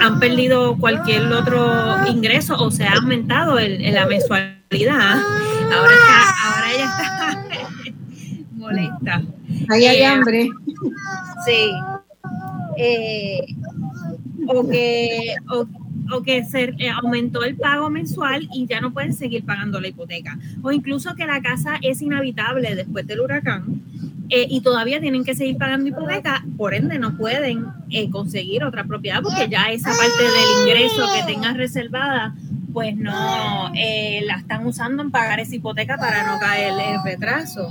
han perdido cualquier otro ingreso o se ha aumentado el, la mensualidad. Ahora, ahora ella está molesta. Ahí hay eh, hambre. Sí. Eh, o que, o, que se eh, aumentó el pago mensual y ya no pueden seguir pagando la hipoteca. O incluso que la casa es inhabitable después del huracán y todavía tienen que seguir pagando hipoteca, por ende no pueden conseguir otra propiedad porque ya esa parte del ingreso que tengan reservada pues no la están usando en pagar esa hipoteca para no caer en retraso.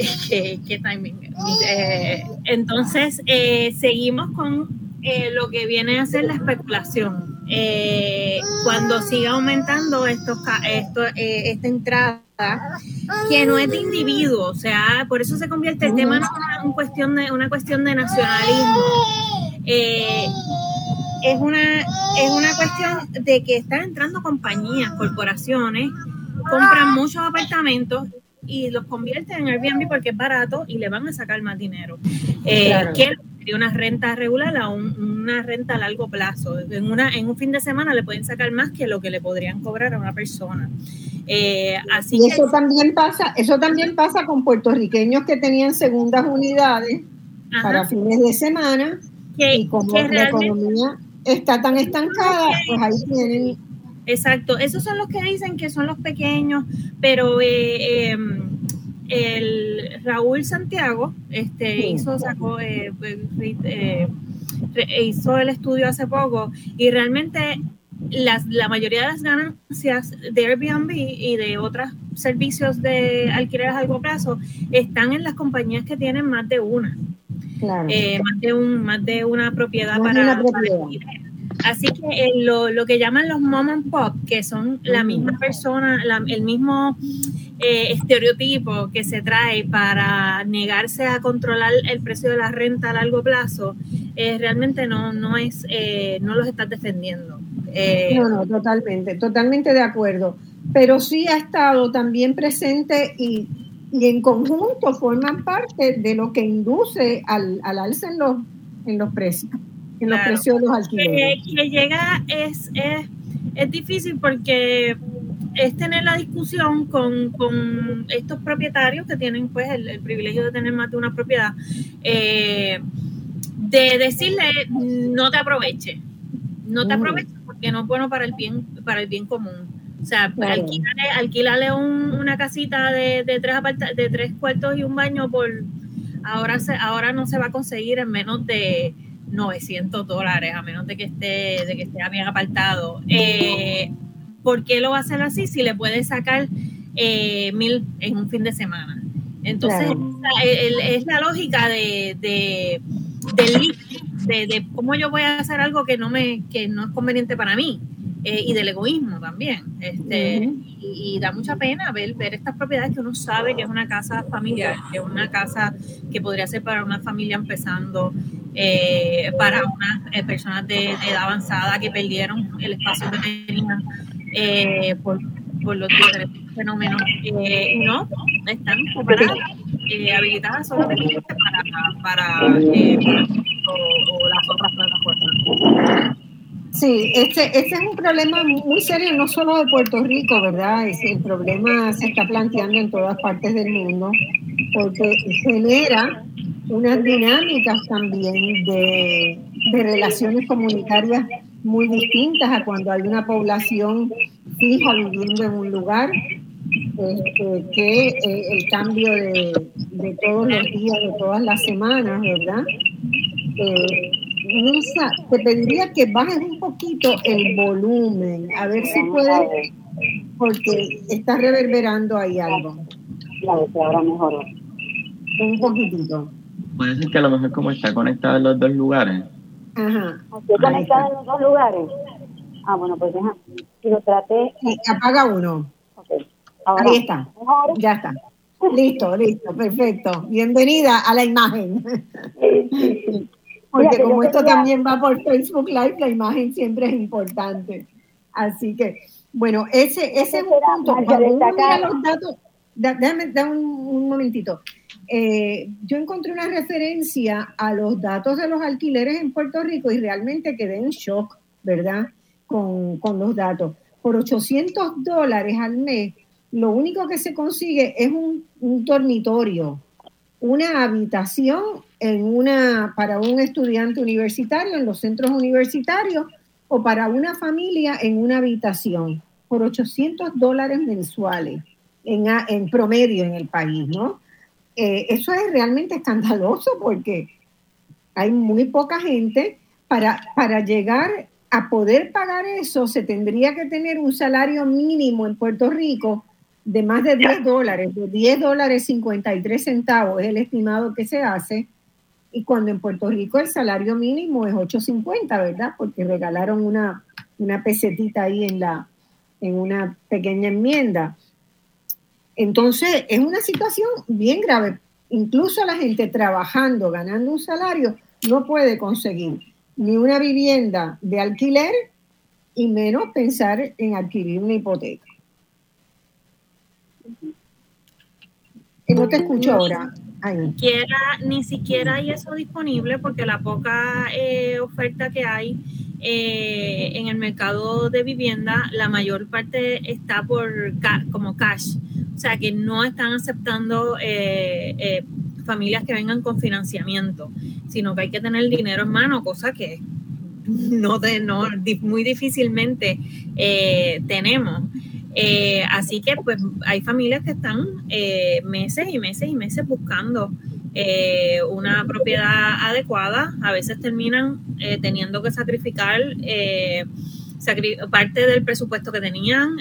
qué, timing. Eh, entonces, eh, seguimos con eh, lo que viene a ser la especulación. cuando sigue aumentando esta entrada, que no es de individuo, o sea, por eso se convierte el tema en una, cuestión, de, una cuestión de nacionalismo. es una, es una cuestión de que están entrando compañías, corporaciones, compran muchos apartamentos y los convierten en Airbnb porque es barato y le van a sacar más dinero. Eh, que una renta regular a una renta a largo plazo. En, una, en un fin de semana le pueden sacar más que lo que le podrían cobrar a una persona. Eh, así y eso también pasa, eso también pasa con puertorriqueños que tenían segundas unidades para fines de semana y como la economía está tan estancada, pues ahí tienen Exacto, esos son los que dicen que son los pequeños, pero eh, em, el Raúl Santiago este, hizo, sacó, eh, pues, eh, hizo el estudio hace poco y realmente las, la mayoría de las ganancias de Airbnb y de otros servicios de alquiler a largo plazo están en las compañías que tienen más de una. Claro. más, de un, más de una propiedad para, Así que eh, lo, lo, que llaman los mom and pop, que son la misma persona, el mismo eh, estereotipo que se trae para negarse a controlar el precio de la renta a largo plazo, eh, realmente no, no, es, no los estás defendiendo. no, no, totalmente, totalmente de acuerdo. Pero sí ha estado también presente y, y en conjunto forman parte de lo que induce al, al alza en los, en los precios en los precios de los alquileres. Que, llega es, es, es, difícil porque es tener la discusión con, con estos propietarios que tienen pues el, privilegio de tener más de una propiedad, eh, de decirle no te aproveche, no te aproveches porque no es bueno para el bien, para el bien común. O sea, alquilarle, una casita de, de tres de tres cuartos y un baño por ahora se, ahora no se va a conseguir en menos de 900 dólares, a menos de que esté, de que esté bien apartado. Eh, ¿Por qué lo va a hacer así si le puede sacar eh, mil en un fin de semana? Entonces, es la lógica de, de, de, cómo yo voy a hacer algo que no, me, que no es conveniente para mí. Eh, y del egoísmo también. Este, y, da mucha pena ver, ver estas propiedades que uno sabe que es una casa familiar, que es una casa que podría ser para una familia empezando, eh, para unas eh, personas de, edad avanzada que perdieron el espacio que tenían eh, por, por, los diferentes fenómenos. y no, están preparadas, habilitadas solamente para, para o, o, las otras plataformas. Sí, este, este es un problema muy serio, no solo de Puerto Rico, ¿verdad? Es, el problema se está planteando en todas partes del mundo, porque genera unas dinámicas también de, relaciones comunitarias muy distintas a cuando hay una población fija viviendo en un lugar, este, que eh, el cambio de, todos los días, de todas las semanas, ¿verdad? Eh, Luisa, te pediría que bajes un poquito el volumen, a ver si puedes, porque está reverberando ahí algo. Claro, que ahora mejor. Un poquitito. Puede ser que a lo mejor como está conectado en los dos lugares. Ajá. ¿Estoy conectada en los dos lugares? Ah, bueno, pues deja. Si lo traté. Sí, apaga uno. Okay. Ahora, Ahí está. mejor. Ya está. Listo, listo, perfecto. Bienvenida a la imagen. Porque como esto quería- también va por Facebook Live, la imagen siempre es importante. Así que, bueno, ese, ese es un punto. Cuando uno mira los datos, da- déjame un, un momentito. Eh, yo encontré una referencia a los datos de los alquileres en Puerto Rico y realmente quedé en shock, ¿verdad? Con, con los datos. Por 800 dólares al mes, lo único que se consigue es un, un dormitorio, una habitación en una, para un estudiante universitario en los centros universitarios o para una familia en una habitación por 800 dólares mensuales en, en promedio en el país, ¿no? Eh, eso es realmente escandaloso porque hay muy poca gente. Para, para llegar a poder pagar eso, se tendría que tener un salario mínimo en Puerto Rico de más de 10 dólares, de 10 dólares 53 centavos es el estimado que se hace. Y cuando en Puerto Rico el salario mínimo es 8.50, ¿verdad? Porque regalaron una, una pesetita ahí en, la, en una pequeña enmienda. Entonces, es una situación bien grave. Incluso la gente trabajando, ganando un salario, no puede conseguir ni una vivienda de alquiler y menos pensar en adquirir una hipoteca. No te escucho ahora. Ay, siquiera, ni siquiera hay eso disponible porque la poca eh, oferta que hay eh, en el mercado de vivienda, la mayor parte está por ca- como cash. O sea que no están aceptando eh, familias que vengan con financiamiento, sino que hay que tener dinero en mano, cosa que no, de, no muy difícilmente tenemos. Eh, así que pues hay familias que están eh, meses y meses y meses buscando eh, una propiedad adecuada. A veces terminan eh, teniendo que sacrificar sacri- parte del presupuesto que tenían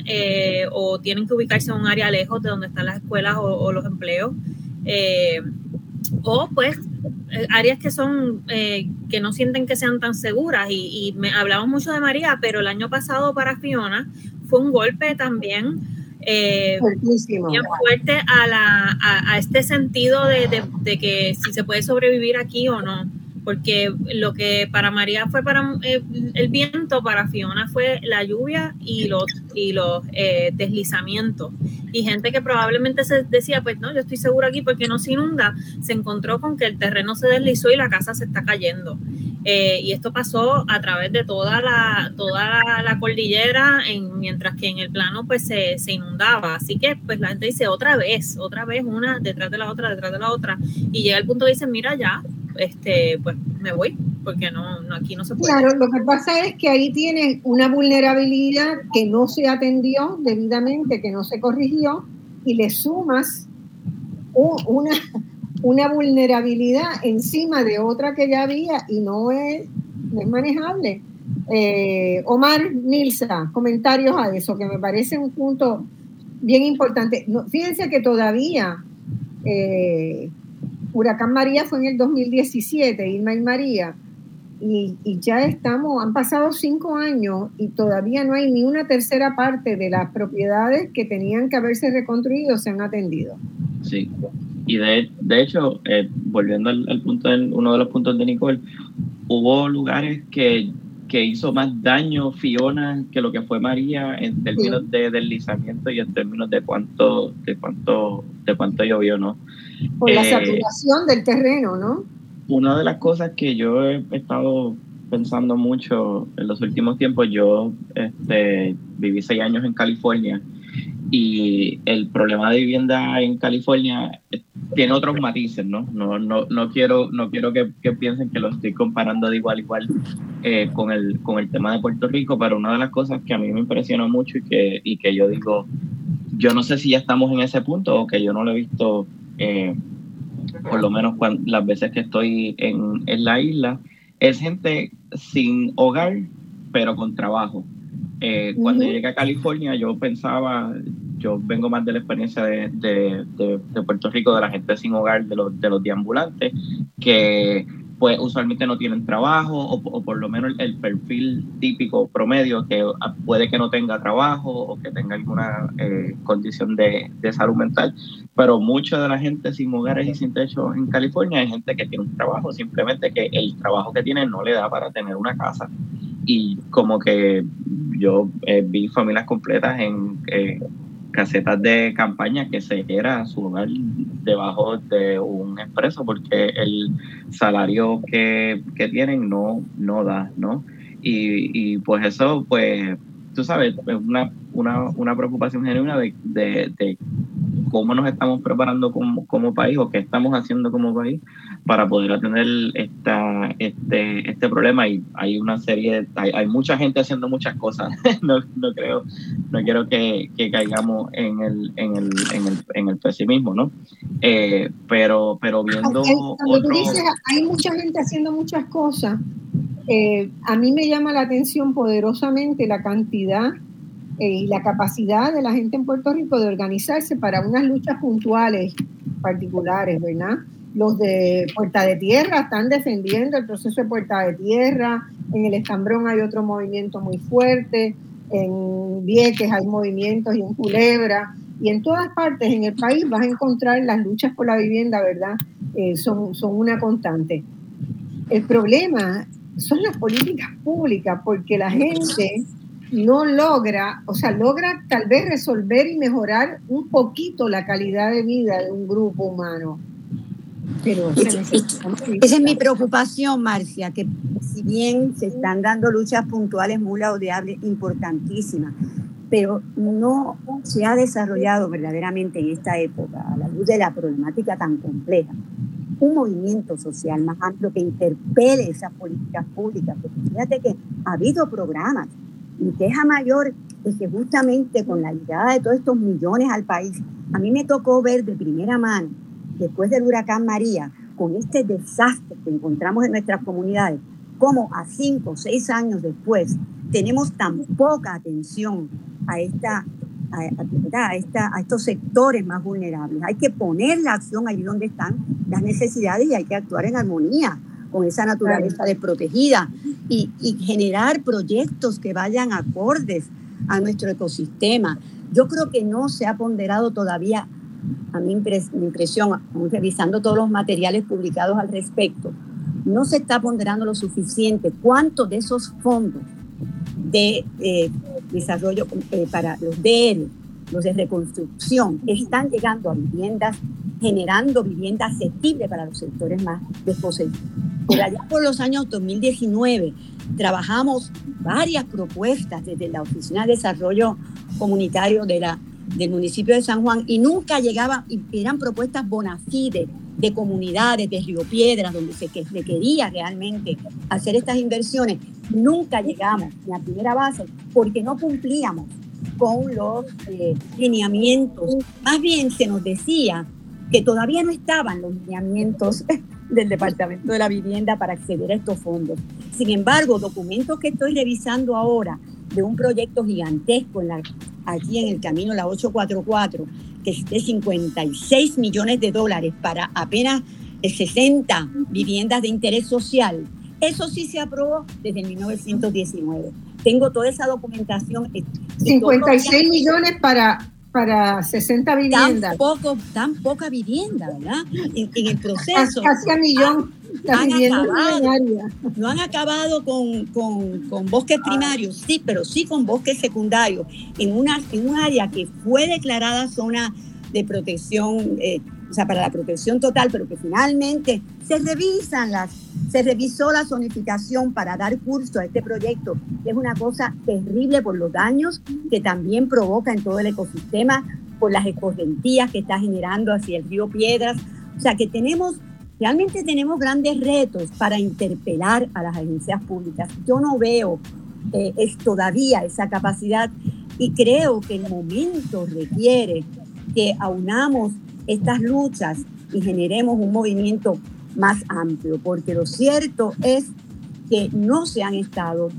o tienen que ubicarse en un área lejos de donde están las escuelas o, o los empleos. O pues áreas que son que no sienten que sean tan seguras y, y me hablamos mucho de María pero el año pasado para Fiona fue un golpe también eh, bien fuerte a, la, a, a este sentido de, de- de que si se puede sobrevivir aquí o no. Porque lo que para María fue para eh, el viento, para Fiona fue la lluvia y los, y los eh, deslizamientos. Y gente que probablemente se decía, pues no, yo estoy segura aquí porque no se inunda, se encontró con que el terreno se deslizó y la casa se está cayendo. Eh, y esto pasó a través de toda la, toda la, cordillera, en, mientras que en el plano pues se, se inundaba. Así que pues la gente dice otra vez, otra vez, una detrás de la otra, detrás de la otra. Y llega el punto que dicen, mira ya, este, pues me voy, porque no, no aquí no se puede. Claro, lo que pasa es que ahí tienen una vulnerabilidad que no se atendió debidamente, que no se corrigió, y le sumas una, una vulnerabilidad encima de otra que ya había y no es, es manejable. Eh, Omar Nilsa, comentarios a eso, que me parece un punto bien importante. No, fíjense que todavía eh, Huracán María fue en el 2017, Irma y María, y, y ya estamos, han pasado cinco años y todavía no hay ni una tercera parte de las propiedades que tenían que haberse reconstruido se han atendido. Sí. Y de, de hecho, eh, volviendo al, al punto del, uno de los puntos de Nicole, hubo lugares que, que hizo más daño Fiona que lo que fue María en términos de deslizamiento y en términos de cuánto, de cuánto, de cuánto llovió, ¿no? Por la Eh, saturación del terreno, ¿no? Una de las cosas que yo he estado pensando mucho en los últimos tiempos, yo este, viví seis años en California y el problema de vivienda en California eh, tiene otros matices, ¿no? No, no, no quiero, no quiero que, piensen que lo estoy comparando de igual a igual eh, con, el, con el tema de Puerto Rico, pero una de las cosas que a mí me impresionó mucho y que, y que yo digo, yo no sé si ya estamos en ese punto o que yo no lo he visto, eh, por lo menos las veces que estoy en, en la isla, es gente sin hogar, pero con trabajo. Eh, cuando llegué a California, yo pensaba, yo vengo más de la experiencia de, de, Puerto Rico, de la gente sin hogar, de los, de los deambulantes, que pues usualmente no tienen trabajo o, por lo menos el, perfil típico promedio que puede que no tenga trabajo o que tenga alguna eh, condición de, de, salud mental, pero mucha de la gente sin hogares y sin techo en California hay gente que tiene un trabajo, simplemente que el trabajo que tiene no le da para tener una casa. Y como que yo eh, vi familias completas en... Eh, casetas de campaña que se era su hogar debajo de un expreso porque el salario que, tienen no, no da, ¿no? Y, y pues eso, pues, tú sabes, es una, una, una preocupación genuina de, de, cómo nos estamos preparando como, como país o qué estamos haciendo como país para poder atender esta, este, este problema y hay una serie, hay, hay mucha gente haciendo muchas cosas, no, no, creo, no quiero que, que caigamos en el, en, el, en, el, en el pesimismo, ¿no? Eh, pero, pero viendo... Cuando tú dices, hay mucha gente haciendo muchas cosas, eh, a mí me llama la atención poderosamente la cantidad eh, y la capacidad de la gente en Puerto Rico de organizarse para unas luchas puntuales particulares, ¿verdad? Los de Puerta de Tierra están defendiendo el proceso de Puerta de Tierra, en el Estambrón hay otro movimiento muy fuerte, en Vieques hay movimientos y en Culebra, y en todas partes en el país vas a encontrar las luchas por la vivienda, ¿verdad? Eh, son, son una constante. El problema son las políticas públicas, porque la gente no logra, o sea, logra tal vez resolver y mejorar un poquito la calidad de vida de un grupo humano, pero esa es mi preocupación, Marcia, que si bien se están dando luchas puntuales muy laudeables, importantísimas, pero no se ha desarrollado verdaderamente en esta época, a la luz de la problemática tan compleja, un movimiento social más amplio que interpele esas políticas públicas. Porque fíjate que ha habido programas, y queja mayor es que justamente con la llegada de todos estos millones al país, a mí me tocó ver de primera mano después del huracán María, con este desastre que encontramos en nuestras comunidades, como a cinco o seis años después tenemos tan poca atención a, esta, a, esta, a estos sectores más vulnerables. Hay que poner la acción allí donde están las necesidades y hay que actuar en armonía con esa naturaleza desprotegida y, y generar proyectos que vayan acordes a nuestro ecosistema. Yo creo que no se ha ponderado todavía a mí mi impresión, revisando todos los materiales publicados al respecto, no se está ponderando lo suficiente cuántos de esos fondos de eh, desarrollo eh, para los DR, los de reconstrucción, están llegando a viviendas, generando viviendas asequibles para los sectores más desposeídos. Por allá por los años 2019 trabajamos varias propuestas desde la Oficina de Desarrollo Comunitario de la del municipio de San Juan y nunca llegaba, eran propuestas bona fide de comunidades de Río Piedras, donde se requería realmente hacer estas inversiones. Nunca llegamos ni a primera base porque no cumplíamos con los eh, lineamientos. Más bien se nos decía que todavía no estaban los lineamientos del Departamento de la Vivienda para acceder a estos fondos. Sin embargo, documentos que estoy revisando ahora de un proyecto gigantesco en la aquí en el camino la 844, que es de 56 millones de dólares para apenas 60 viviendas de interés social. Eso sí se aprobó desde 1919. Tengo toda esa documentación. 56 millones para para 60 viviendas. Tan, poco, tan poca vivienda, ¿verdad? En, el proceso. Casi a millón. Han acabado, no han acabado con, con, con, bosques ah. primarios, sí, pero sí con bosques secundarios, en, una, en un área que fue declarada zona de protección, eh, o sea, para la protección total, pero que finalmente se revisan las, se revisó la zonificación para dar curso a este proyecto, que es una cosa terrible por los daños que también provoca en todo el ecosistema, por las escorrentías que está generando hacia el río Piedras. O sea, que tenemos Realmente tenemos grandes retos para interpelar a las agencias públicas. Yo no veo eh, es todavía esa capacidad y creo que el momento requiere que aunamos estas luchas y generemos un movimiento más amplio, porque lo cierto es que no se han estado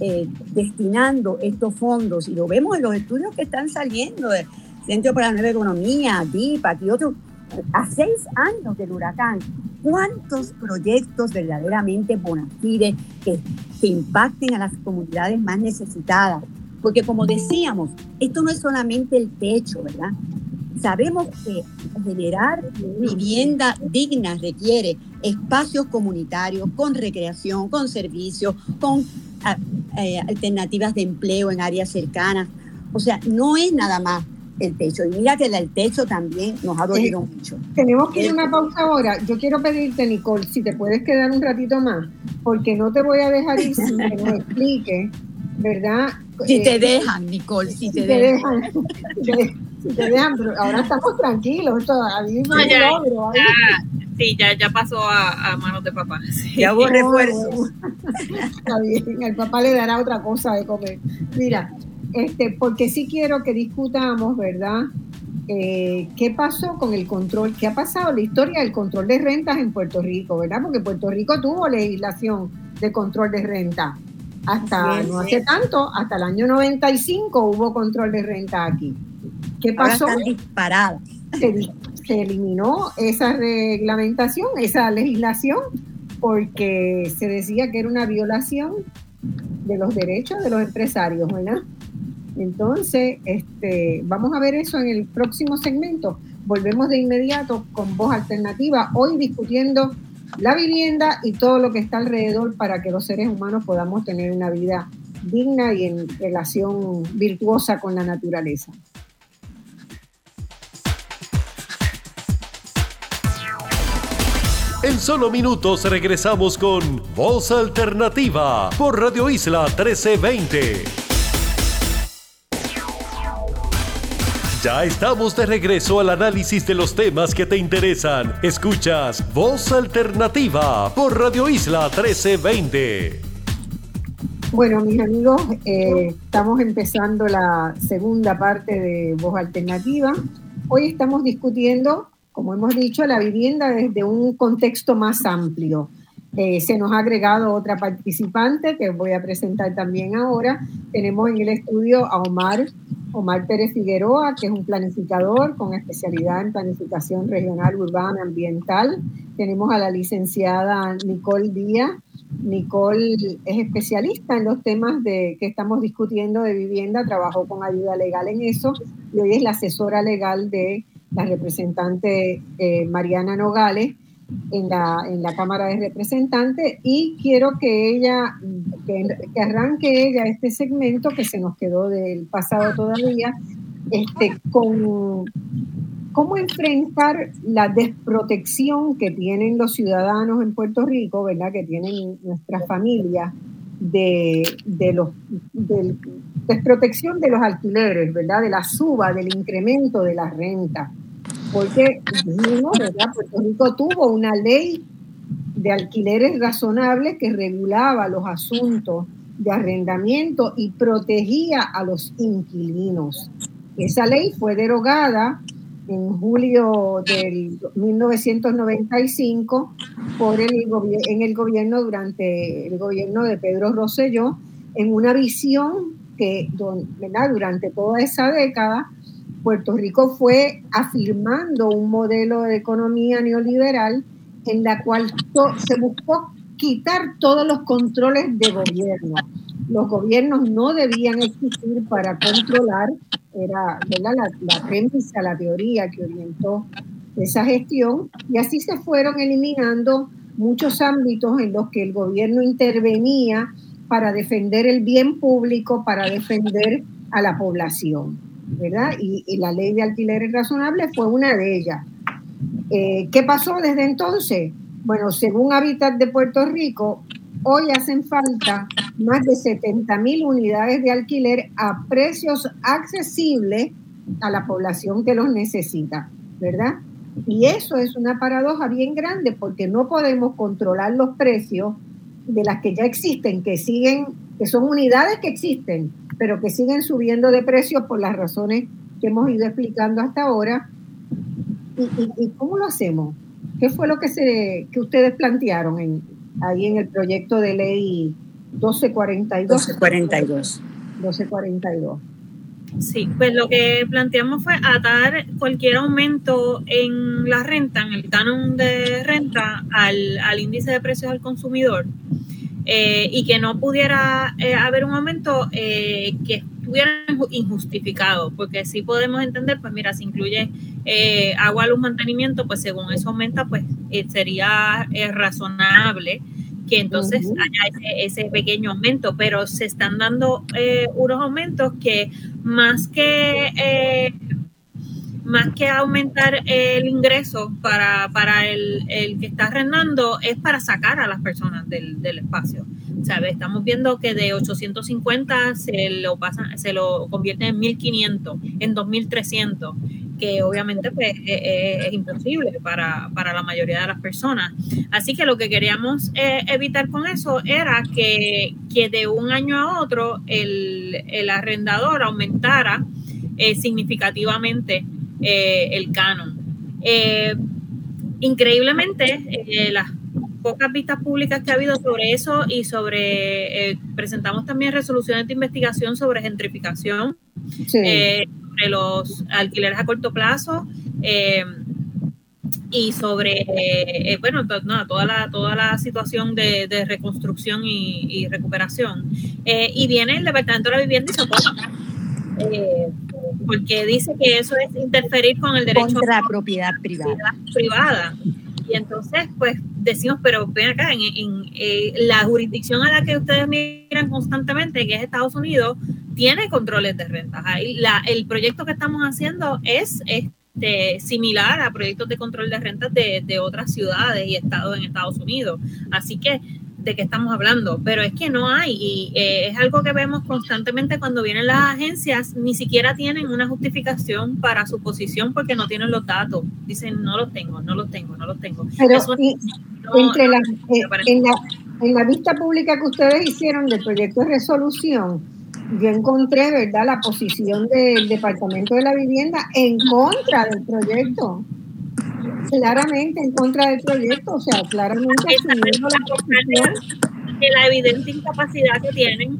eh, destinando estos fondos, y lo vemos en los estudios que están saliendo del Centro para la Nueva Economía, DIPAC y otros, a seis años del huracán, ¿cuántos proyectos verdaderamente bonafides que, que impacten a las comunidades más necesitadas? Porque como decíamos, esto no es solamente el techo, ¿verdad? Sabemos que generar vivienda digna requiere espacios comunitarios con recreación, con servicios, con ah, eh, alternativas de empleo en áreas cercanas. O sea, no es nada más el techo. Y mira que el techo también nos ha dolido mucho. Tenemos que ir a una pausa ahora. Yo quiero pedirte, Nicole, si te puedes quedar un ratito más, porque no te voy a dejar ir sin que nos explique, ¿verdad? Si te eh, dejan, Nicole, si, te, dejan. si te dejan, pero ahora estamos tranquilos. Esto, a mí no, ya, logro, ya, sí, ya, ya pasó a, a manos de papá. Ya hubo refuerzos. Está bien, el papá le dará otra cosa de comer. Mira, este, porque sí quiero que discutamos, ¿verdad? Eh, ¿Qué pasó con el control? ¿Qué ha pasado la historia del control de rentas en Puerto Rico, verdad? Porque Puerto Rico tuvo legislación de control de renta. Hasta no hace tanto, hasta el año 95 hubo control de renta aquí. ¿Qué pasó? Ahora Se, se eliminó esa reglamentación, esa legislación, porque se decía que era una violación de los derechos de los empresarios, ¿verdad? Entonces, este, vamos a ver eso en el próximo segmento. Volvemos de inmediato con voz alternativa, hoy discutiendo la vivienda y todo lo que está alrededor para que los seres humanos podamos tener una vida digna y en relación virtuosa con la naturaleza. En solo minutos regresamos con Voz Alternativa por Radio Isla 1320. Ya estamos de regreso al análisis de los temas que te interesan. Escuchas Voz Alternativa por Radio Isla 1320. Bueno, mis amigos, eh, estamos empezando la segunda parte de Voz Alternativa. Hoy estamos discutiendo, como hemos dicho, la vivienda desde un contexto más amplio. Eh, se nos ha agregado otra participante que voy a presentar también ahora. Tenemos en el estudio a Omar Omar Pérez Figueroa, que es un planificador con especialidad en planificación regional, urbana, ambiental. Tenemos a la licenciada Nicole Díaz. Nicole es especialista en los temas de, que estamos discutiendo de vivienda, trabajó con ayuda legal en eso y hoy es la asesora legal de la representante eh, Mariana Nogales en la, en la Cámara de Representantes y quiero que ella, que, arranque ella este segmento que se nos quedó del pasado todavía, este, con cómo enfrentar la desprotección que tienen los ciudadanos en Puerto Rico, ¿verdad? Que tienen nuestras familias de, de los de desprotección de los alquileres, ¿verdad? De la suba, del incremento de la renta porque Puerto Rico tuvo una ley de alquileres razonables que regulaba los asuntos de arrendamiento y protegía a los inquilinos. Esa ley fue derogada en julio del 1995 por el en el gobierno durante el gobierno de Pedro Rosselló en una visión que durante toda esa década Puerto Rico fue afirmando un modelo de economía neoliberal en la cual se buscó quitar todos los controles de gobierno. Los gobiernos no debían existir para controlar, era La, la premisa, la teoría que orientó esa gestión, y así se fueron eliminando muchos ámbitos en los que el gobierno intervenía para defender el bien público, para defender a la población. ¿verdad? Y, la ley de alquileres razonables fue una de ellas. Eh, ¿Qué pasó desde entonces? Bueno, según Hábitat de Puerto Rico, hoy hacen falta más de 70 mil unidades de alquiler a precios accesibles a la población que los necesita, ¿verdad? Y eso es una paradoja bien grande porque no podemos controlar los precios de las que ya existen, que siguen, que son unidades que existen, pero que siguen subiendo de precio por las razones que hemos ido explicando hasta ahora. ¿Y, cómo lo hacemos? ¿Qué fue lo que, se, que ustedes plantearon en, ahí en el proyecto de ley 1242. 1242. 1242. Sí, pues lo que planteamos fue atar cualquier aumento en la renta, en el canon de renta, al, al índice de precios al consumidor eh, y que no pudiera eh, haber un aumento eh, que estuviera injustificado, porque si podemos entender, pues mira, si incluye agua, luz, mantenimiento, pues según eso aumenta, pues sería razonable que entonces haya ese, pequeño aumento, pero se están dando unos aumentos que más que más que aumentar el ingreso para, para el, que está arrendando, es para sacar a las personas del, del espacio. ¿Sabe? Estamos viendo que de 850 se lo, pasan, se lo convierte en 1500, en 2300, que obviamente pues, e, e, es, imposible para, para, la mayoría de las personas. Así que lo que queríamos eh, evitar con eso era que, que, de un año a otro el, el arrendador aumentara eh, significativamente eh, el canon. Eh, increíblemente, eh, las pocas vistas públicas que ha habido sobre eso y sobre, presentamos también resoluciones de investigación sobre gentrificación, sobre los alquileres a corto plazo y sobre, bueno, toda, la, toda la situación de, reconstrucción y, recuperación. y viene el Departamento de la Vivienda y se porque dice que eso es interferir con el derecho Contra a la propiedad privada. privada. Y entonces, pues decimos, pero ven acá, en, eh, la jurisdicción a la que ustedes miran constantemente, que es Estados Unidos, tiene controles de rentas. Ahí la, el proyecto que estamos haciendo es este, similar a proyectos de control de rentas de, de otras ciudades y estados en Estados Unidos. Así que de qué estamos hablando, pero es que no hay y eh, es algo que vemos constantemente cuando vienen las agencias, ni siquiera tienen una justificación para su posición porque no tienen los datos. Dicen, no los tengo, no los tengo, no los tengo. Pero entre la, eh, en, la, en la vista pública que ustedes hicieron del proyecto de resolución, yo encontré, ¿verdad?, la posición del Departamento de la Vivienda en contra del proyecto claramente en contra del proyecto, o sea, claramente asumiendo la de la evidente incapacidad que tienen,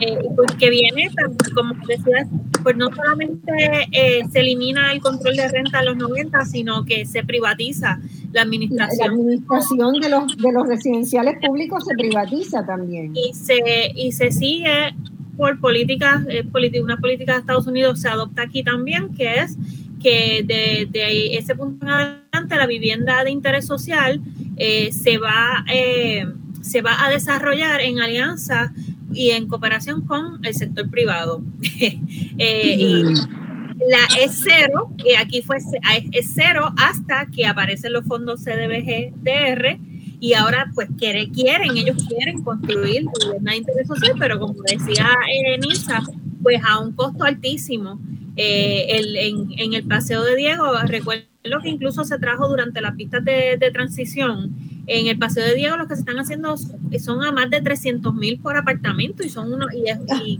eh, pues que viene, como decías, pues no solamente eh, se elimina el control de renta a los 90, sino que se privatiza la administración. La administración de los, de los residenciales públicos se privatiza también. Y se, y se sigue por políticas, eh, una política de Estados Unidos se adopta aquí también, que es que de, ese punto en adelante la vivienda de interés social eh, se, va, eh, se va a desarrollar en alianza y en cooperación con el sector privado. Eh, y la es cero, que aquí fue es cero hasta que aparecen los fondos CDBG DR y ahora pues quieren, quieren ellos quieren construir vivienda de interés social, pero como decía Nisa, pues a un costo altísimo. Eh, el, en, el Paseo de Diego, recuerdo que incluso se trajo durante las pistas de, transición. En el Paseo de Diego lo que se están haciendo son a más de 300 mil por apartamento y son unos, y,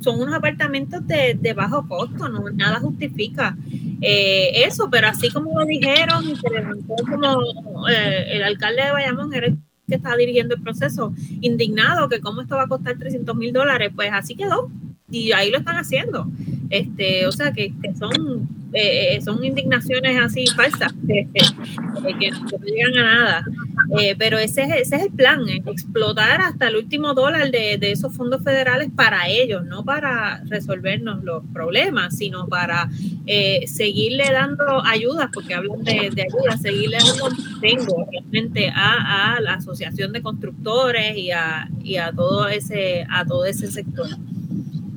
son unos apartamentos de, bajo costo, no nada justifica eh, eso, pero así como lo dijeron, y se levantó como eh, el alcalde de Bayamón era el que estaba dirigiendo el proceso, indignado que cómo esto va a costar 300 mil dólares, pues así quedó y ahí lo están haciendo. Este, o sea, que, son, eh, son indignaciones así falsas, que, no llegan a nada. Eh, pero ese, ese es el plan, explotar hasta el último dólar de, esos fondos federales para ellos, no para resolvernos los problemas, sino para eh, seguirle dando ayudas, porque hablan de, de ayuda, seguirle dando tengo realmente a, a, la Asociación de Constructores y a, y a todo ese, a todo ese sector.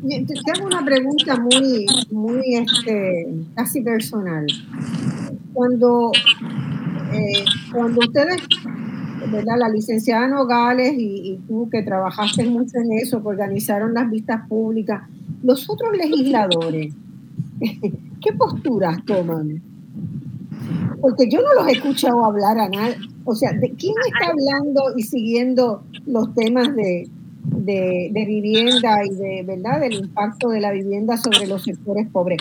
Tengo una pregunta muy, muy este, casi personal. Cuando, eh, cuando ustedes, ¿verdad? la licenciada Nogales y, y, tú que trabajaste mucho en eso, que organizaron las vistas públicas, los otros legisladores, ¿qué posturas toman? Porque yo no los he escuchado hablar a nadie. O sea, ¿de quién está hablando y siguiendo los temas de, de, vivienda y de verdad del impacto de la vivienda sobre los sectores pobres.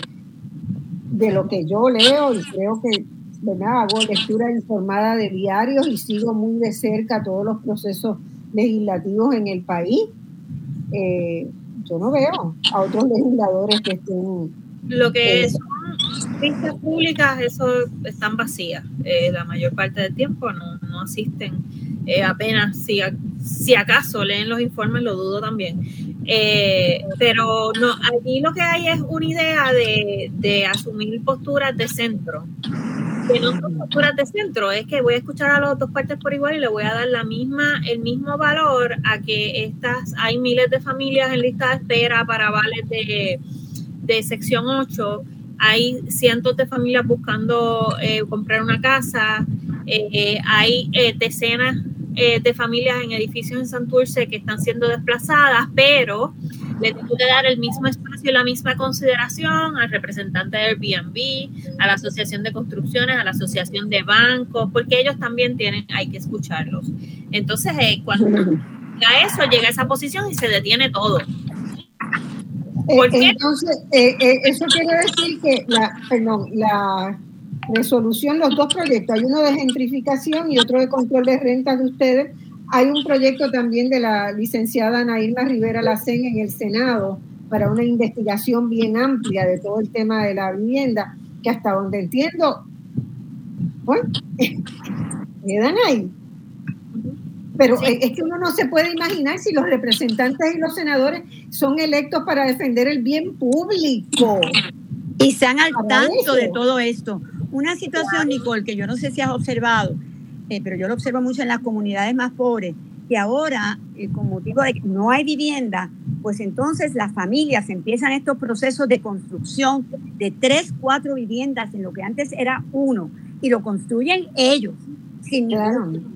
De lo que yo leo y creo que ¿verdad? Hago lectura informada de diarios y sigo muy de cerca todos los procesos legislativos en el país. Eh, yo no veo a otros legisladores que estén... Lo que eh, son vistas públicas, eso están vacías. Eh, la mayor parte del tiempo no, no asisten. Apenas, si, si acaso leen los informes, lo dudo también. pero no, aquí lo que hay es una idea de, de asumir posturas de centro. Que no son posturas de centro, es que voy a escuchar a las dos partes por igual y le voy a dar la misma, el mismo valor a que estas, hay miles de familias en lista de espera para vales de, de sección 8, hay cientos de familias buscando eh, comprar una casa, eh, hay eh, decenas de familias en edificios en Santurce que están siendo desplazadas, pero le tengo que dar el mismo espacio y la misma consideración al representante de Airbnb, a la Asociación de Construcciones, a la Asociación de Bancos, porque ellos también tienen, hay que escucharlos. Entonces, eh, cuando llega eso, llega a esa posición y se detiene todo. Eh, entonces, eh, eso quiere decir que la, perdón, la resolución, los dos proyectos, hay uno de gentrificación y otro de control de rentas de ustedes, hay un proyecto también de la licenciada Nairma Rivera Lacén en el Senado para una investigación bien amplia de todo el tema de la vivienda, que hasta donde entiendo, bueno, quedan ahí. Pero es que uno no se puede imaginar si los representantes y los senadores son electos para defender el bien público. Y están al tanto de todo esto. Una situación, Nicole, que yo no sé si has observado, eh, pero yo lo observo mucho en las comunidades más pobres, que ahora, eh, con motivo de que no hay vivienda, pues entonces las familias empiezan estos procesos de construcción de tres, cuatro viviendas en lo que antes era uno, y lo construyen ellos. Sin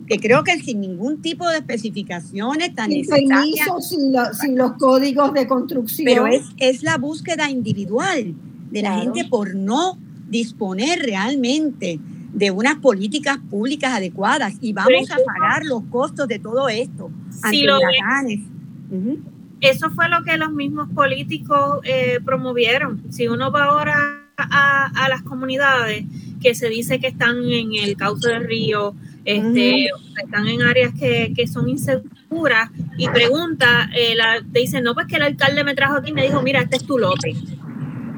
que creo que sin ningún tipo de especificaciones tan sin sin, los códigos de construcción. Pero es, es la búsqueda individual de la gente por no disponer realmente de unas políticas públicas adecuadas y vamos a pagar los costos de todo esto ante Eso fue lo que los mismos políticos eh, promovieron. Si uno va ahora a, las comunidades que se dice que están en el cauce del río, este, están en áreas que, son inseguras y pregunta, eh, la, te dicen, no, pues que el alcalde me trajo aquí y me dijo, mira, este es tu lote.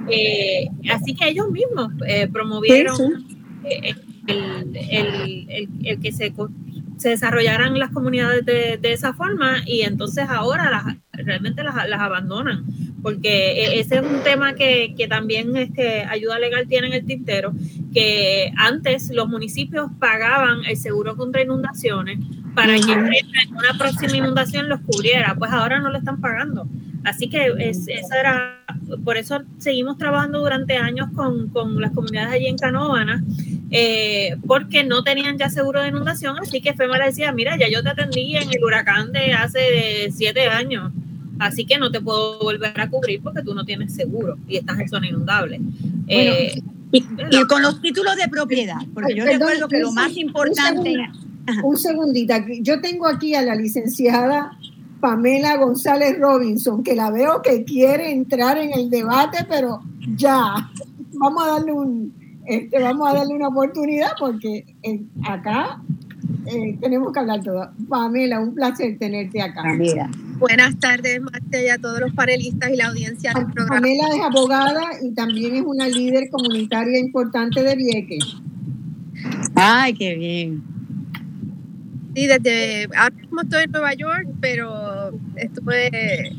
Eh, así que ellos mismos promovieron el, que se, se, desarrollaran las comunidades de, esa forma y entonces ahora las, realmente las, abandonan, porque e, ese es un tema que, también este, ayuda legal tiene en el tintero, que antes los municipios pagaban el seguro contra inundaciones para que en una próxima inundación los cubriera, pues ahora no lo están pagando. Así que es, eso era, por eso seguimos trabajando durante años con, con las comunidades allí en Canóvana, eh, porque no tenían ya seguro de inundación, así que FEMA le decía, mira, ya yo te atendí en el huracán de hace siete años, así que no te puedo volver a cubrir porque tú no tienes seguro y estás en zona inundable. Eh, y, con los títulos de propiedad, porque yo recuerdo que lo más importante... Un, segundito, yo tengo aquí a la licenciada Pamela González Robinson, que la veo que quiere entrar en el debate, pero ya, vamos a darle un, este, vamos a darle una oportunidad porque eh, acá eh, tenemos que hablar todo. Pamela, un placer tenerte acá. Buenas tardes, Marta, y a todos los panelistas y la audiencia del programa. Pamela es abogada y también es una líder comunitaria importante de Vieques. Ay, qué bien. Sí, desde ahora mismo estoy en Nueva York, pero estuve,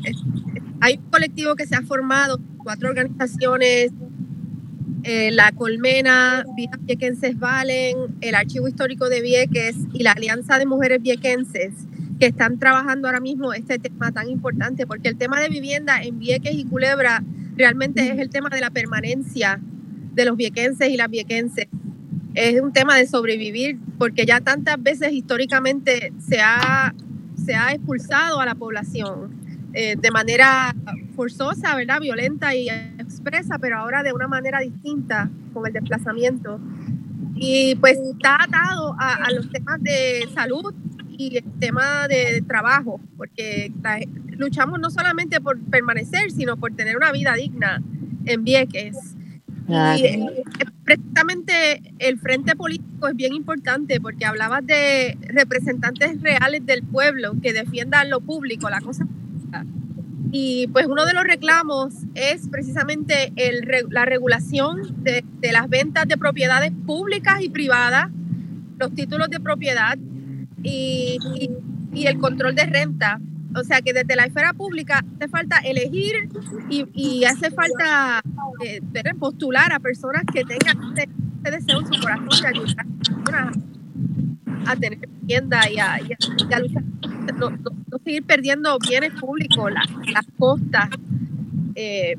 hay un colectivo que se ha formado, cuatro organizaciones, eh, la Colmena, Vida Viequenses Valen, el Archivo Histórico de Vieques y la Alianza de Mujeres Viequenses, que están trabajando ahora mismo este tema tan importante, porque el tema de vivienda en Vieques y Culebra realmente es el tema de la permanencia de los viequenses y las viequenses es un tema de sobrevivir, porque ya tantas veces históricamente se ha, se ha expulsado a la población eh, de manera forzosa, ¿verdad? Violenta y expresa, pero ahora de una manera distinta con el desplazamiento. Y pues está atado a, los temas de salud y el tema de trabajo, porque luchamos no solamente por permanecer, sino por tener una vida digna en Vieques Y eh, precisamente el frente político es bien importante porque hablabas de representantes reales del pueblo que defiendan lo público, la cosa y pues uno de los reclamos es precisamente la regulación de, las ventas de propiedades públicas y privadas, los títulos de propiedad y, el control de renta. O sea que desde la esfera pública hace falta elegir y, hace falta eh, postular a personas que tengan este, este deseo en su corazón de ayudar a tener vivienda y a, luchar, no, seguir perdiendo bienes públicos, las costas. Eh,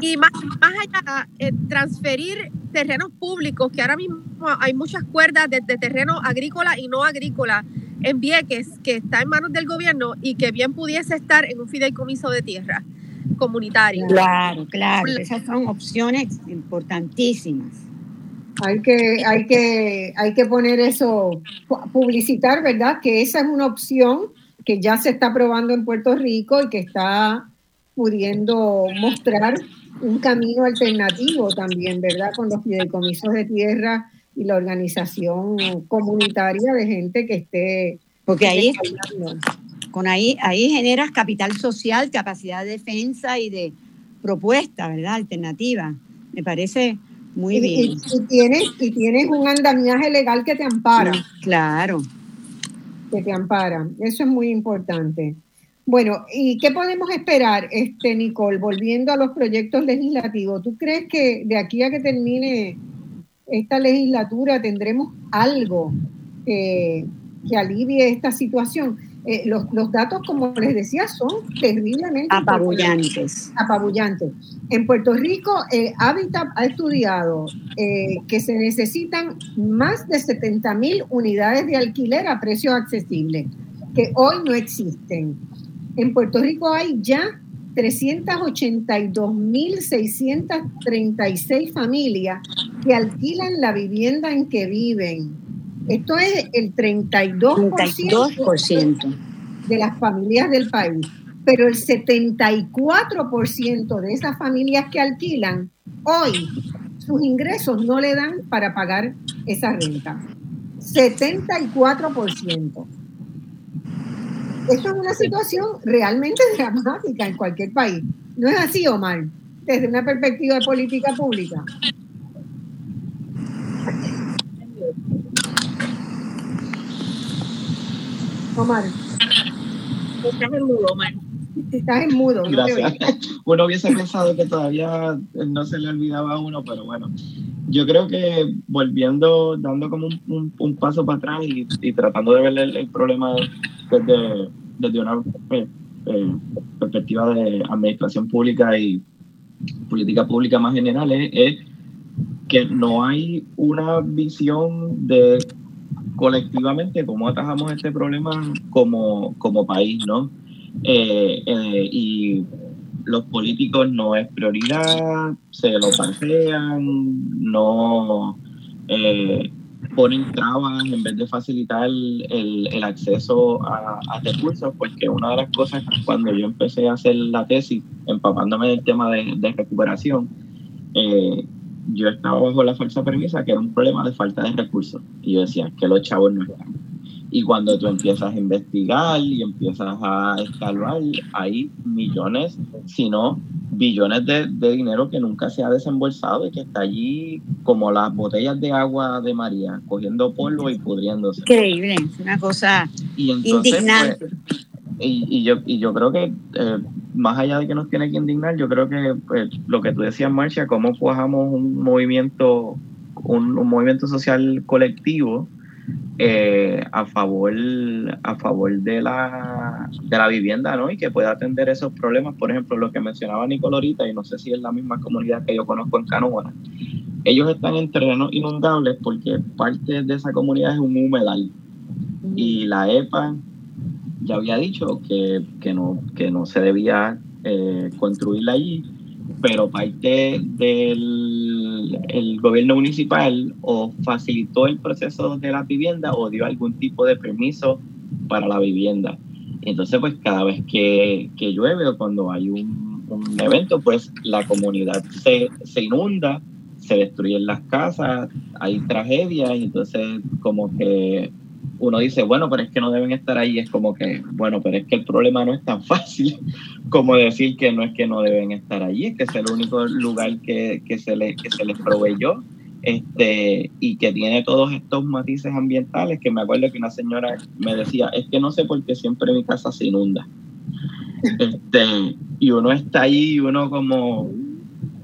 y, más, más allá, eh, transferir terrenos públicos, que ahora mismo hay muchas cuerdas de, terreno agrícola y no agrícola en Vieques, que está en manos del gobierno y que bien pudiese estar en un fideicomiso de tierra comunitario. Claro, claro, esas son opciones importantísimas. Hay que, hay que, hay que poner eso, publicitar, ¿verdad? Que esa es una opción que ya se está probando en Puerto Rico y que está pudiendo mostrar un camino alternativo también, ¿verdad? Con los fideicomisos de tierra y la organización comunitaria de gente que esté... Porque ahí, con ahí, ahí generas capital social, capacidad de defensa y de propuesta, ¿verdad? Alternativa. Me parece muy bien. Y, tienes, y tienes un andamiaje legal que te ampara. Claro. Que te ampara. Eso es muy importante. Bueno, ¿y qué podemos esperar, este Nicole, volviendo a los proyectos legislativos? ¿Tú crees que de aquí a que termine esta legislatura tendremos algo que alivie esta situación? Eh, los, datos, como les decía, son terriblemente apabullantes. apabullantes. En Puerto Rico, eh, Habitat ha estudiado eh, que se necesitan más de 70 mil unidades de alquiler a precios accesibles, que hoy no existen. En Puerto Rico hay ya 382.636 familias que alquilan la vivienda en que viven esto es el 32%, de las familias del país, pero el 74% de esas familias que alquilan hoy sus ingresos no le dan para pagar esa renta. 74%. Esto es una situación realmente dramática en cualquier país. ¿No es así, Omar? Desde una perspectiva de política pública. Omar. Estás en Omar. Estás en mudo. Gracias. uno hubiese pensado que todavía no se le olvidaba a uno, pero bueno. Yo creo que volviendo, dando como un, paso para atrás y, tratando de ver el, problema desde, desde una eh, eh, perspectiva de administración pública y política pública más general, es que no hay una visión de colectivamente cómo atajamos este problema como, como país, ¿no? Eh, eh, y los políticos no es prioridad, se lo pasean, no eh, ponen trabas en vez de facilitar el, el acceso a, recursos, porque una de las cosas cuando yo empecé a hacer la tesis, empapándome del tema de, de recuperación, eh, yo estaba bajo la falsa premisa que era un problema de falta de recursos. Y yo decía que los chavos no están. Y cuando tú empiezas a investigar y empiezas a escalar, hay millones, si no billones de, dinero que nunca se ha desembolsado y que está allí como las botellas de agua de María, cogiendo polvo y pudriéndose. Increíble, es una cosa indignante. Pues, y, yo, y yo creo que eh, más allá de que nos tiene que indignar, yo creo que pues, lo que tú decías, Marcia, cómo cuajamos un movimiento, un, movimiento social colectivo eh, a favor a favor de la, de la vivienda ¿no? y que pueda atender esos problemas. Por ejemplo, lo que mencionaba Nicole ahorita, y no sé si es la misma comunidad que yo conozco en Canoa, ellos están en terrenos inundables porque parte de esa comunidad es un humedal. Y la EPA ya había dicho que, que, no, que no se debía eh, construirla allí, pero parte del el gobierno municipal o facilitó el proceso de la vivienda o dio algún tipo de permiso para la vivienda. Entonces, pues cada vez que, que llueve o cuando hay un, un evento, pues la comunidad se, se inunda, se destruyen las casas, hay tragedias, y entonces como que uno dice, bueno, pero es que no deben estar ahí, es como que, bueno, pero es que el problema no es tan fácil como decir que no es que no deben estar allí, es que es el único lugar que, que se, le, que se les proveyó este, y que tiene todos estos matices ambientales, que me acuerdo que una señora me decía, es que no sé por qué siempre mi casa se inunda. Este, y uno está ahí y uno como,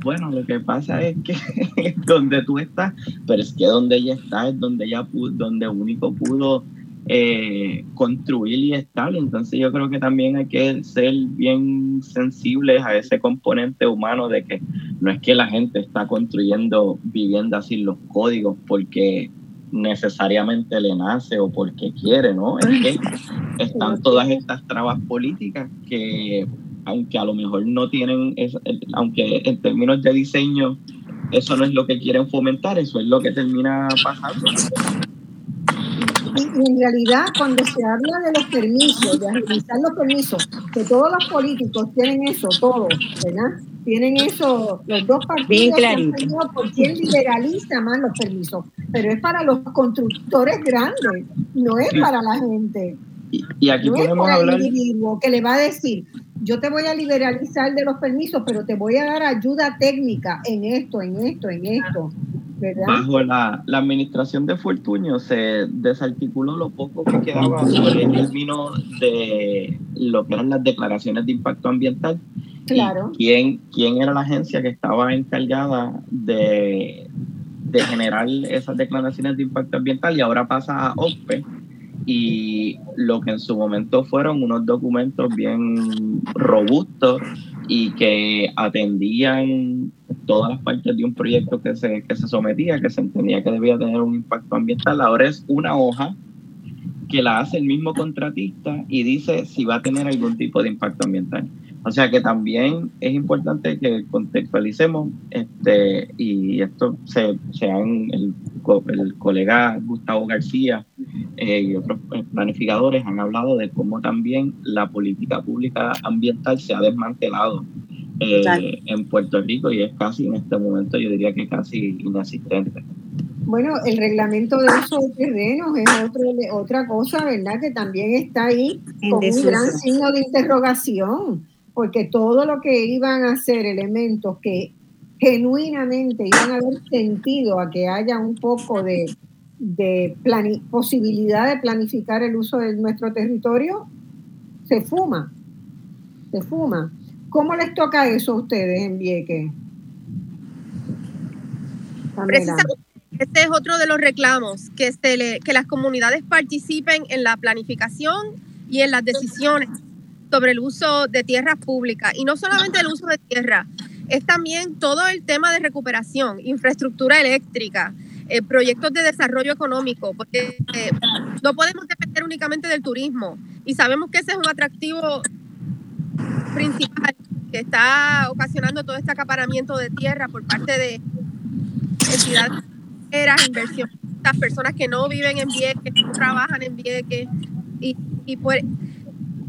bueno, lo que pasa es que donde tú estás, pero es que donde ella está es donde ella pudo, donde único pudo eh, construir y estar. Entonces yo creo que también hay que ser bien sensibles a ese componente humano de que no es que la gente está construyendo viviendas sin los códigos porque necesariamente le nace o porque quiere, ¿no? Es que están todas estas trabas políticas que aunque a lo mejor no tienen, aunque en términos de diseño eso no es lo que quieren fomentar, eso es lo que termina pasando. Y, en realidad, cuando se habla de los permisos, de agilizar los permisos, que todos los políticos tienen eso, todos, ¿verdad? Tienen eso, los dos partidos, por quién liberaliza más los permisos, pero es para los constructores grandes, no es para la gente. Y, aquí podemos hablar. El individuo que le va a decir, yo te voy a liberalizar de los permisos, pero te voy a dar ayuda técnica en esto, en esto, en esto. ¿verdad? Bajo la, la administración de Fortuño se desarticuló lo poco que quedaba sobre el término de lo que eran las declaraciones de impacto ambiental. Claro. quién, quién era la agencia que estaba encargada de, de generar esas declaraciones de impacto ambiental y ahora pasa a OPE y lo que en su momento fueron unos documentos bien robustos y que atendían todas las partes de un proyecto que se, que se sometía, que se entendía que debía tener un impacto ambiental. Ahora es una hoja que la hace el mismo contratista y dice si va a tener algún tipo de impacto ambiental. O sea que también es importante que contextualicemos, este, y esto se, se han, el, el colega Gustavo García eh, y otros eh, planificadores han hablado de cómo también la política pública ambiental se ha desmantelado eh, en Puerto Rico y es casi en este momento, yo diría que casi inexistente. Bueno, el reglamento de uso de terrenos es otro, otra cosa, ¿verdad? Que también está ahí con un gran signo de interrogación porque todo lo que iban a ser elementos que genuinamente iban a haber sentido a que haya un poco de, de posibilidad de planificar el uso de nuestro territorio, se fuma, se fuma. ¿Cómo les toca eso a ustedes en Vieques? Este es otro de los reclamos, que, que las comunidades participen en la planificación y en las decisiones sobre el uso de tierras públicas y no solamente el uso de tierra, es también todo el tema de recuperación, infraestructura eléctrica, eh, proyectos de desarrollo económico, porque eh, no podemos depender únicamente del turismo y sabemos que ese es un atractivo principal que está ocasionando todo este acaparamiento de tierra por parte de entidades, inversiones, personas que no viven en Vieques, no trabajan en Vieques y, y pues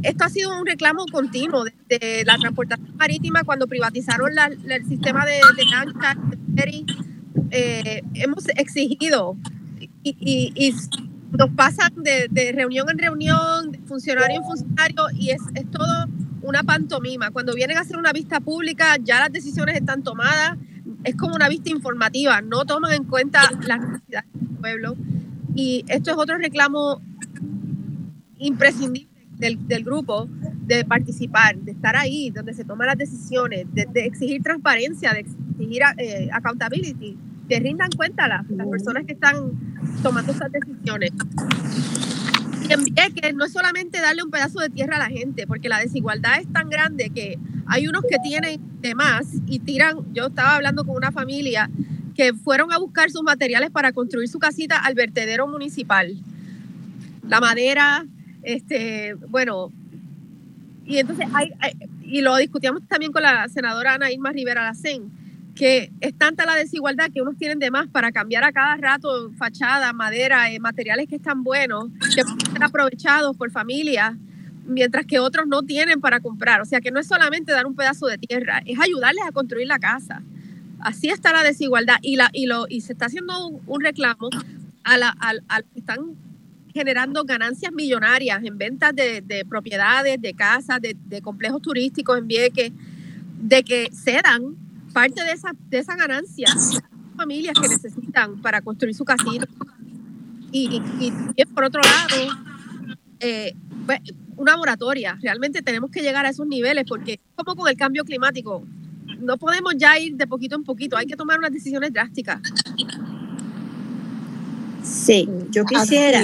esto ha sido un reclamo continuo de la transportación marítima cuando privatizaron el sistema de, de eh, hemos exigido y, nos pasan de, reunión en reunión, de funcionario en funcionario y es, es todo una pantomima. Cuando vienen a hacer una vista pública ya las decisiones están tomadas, es como una vista informativa, no toman en cuenta las necesidades del pueblo. Y esto es otro reclamo imprescindible del, grupo de participar, de estar ahí, donde se toman las decisiones, de, exigir transparencia, de exigir eh, accountability, que rindan cuenta las, las personas que están tomando esas decisiones. Y que no es solamente darle un pedazo de tierra a la gente, porque la desigualdad es tan grande que hay unos que tienen de más y tiran, yo estaba hablando con una familia que fueron a buscar sus materiales para construir su casita al vertedero municipal. La madera, este, bueno, y entonces hay, y lo discutíamos también con la senadora Ana Irma Rivera Lacén, que es tanta la desigualdad que unos tienen de más para cambiar a cada rato fachada, madera, eh, materiales que están buenos, que pueden ser aprovechados por familias mientras que otros no tienen para comprar. O sea que no es solamente dar un pedazo de tierra, es ayudarles a construir la casa. Así está la desigualdad y, la, y, lo, y se está haciendo un, reclamo a, la, a, que están generando ganancias millonarias en ventas de, de propiedades, de casas, de, de, complejos turísticos en Vieques, de que cedan parte de esa, de esa ganancia a familias que necesitan para construir su casino. Y, y, por otro lado, eh, pues, una moratoria. Realmente tenemos que llegar a esos niveles porque como con el cambio climático, no podemos ya ir de poquito en poquito, hay que tomar unas decisiones drásticas. Sí, yo quisiera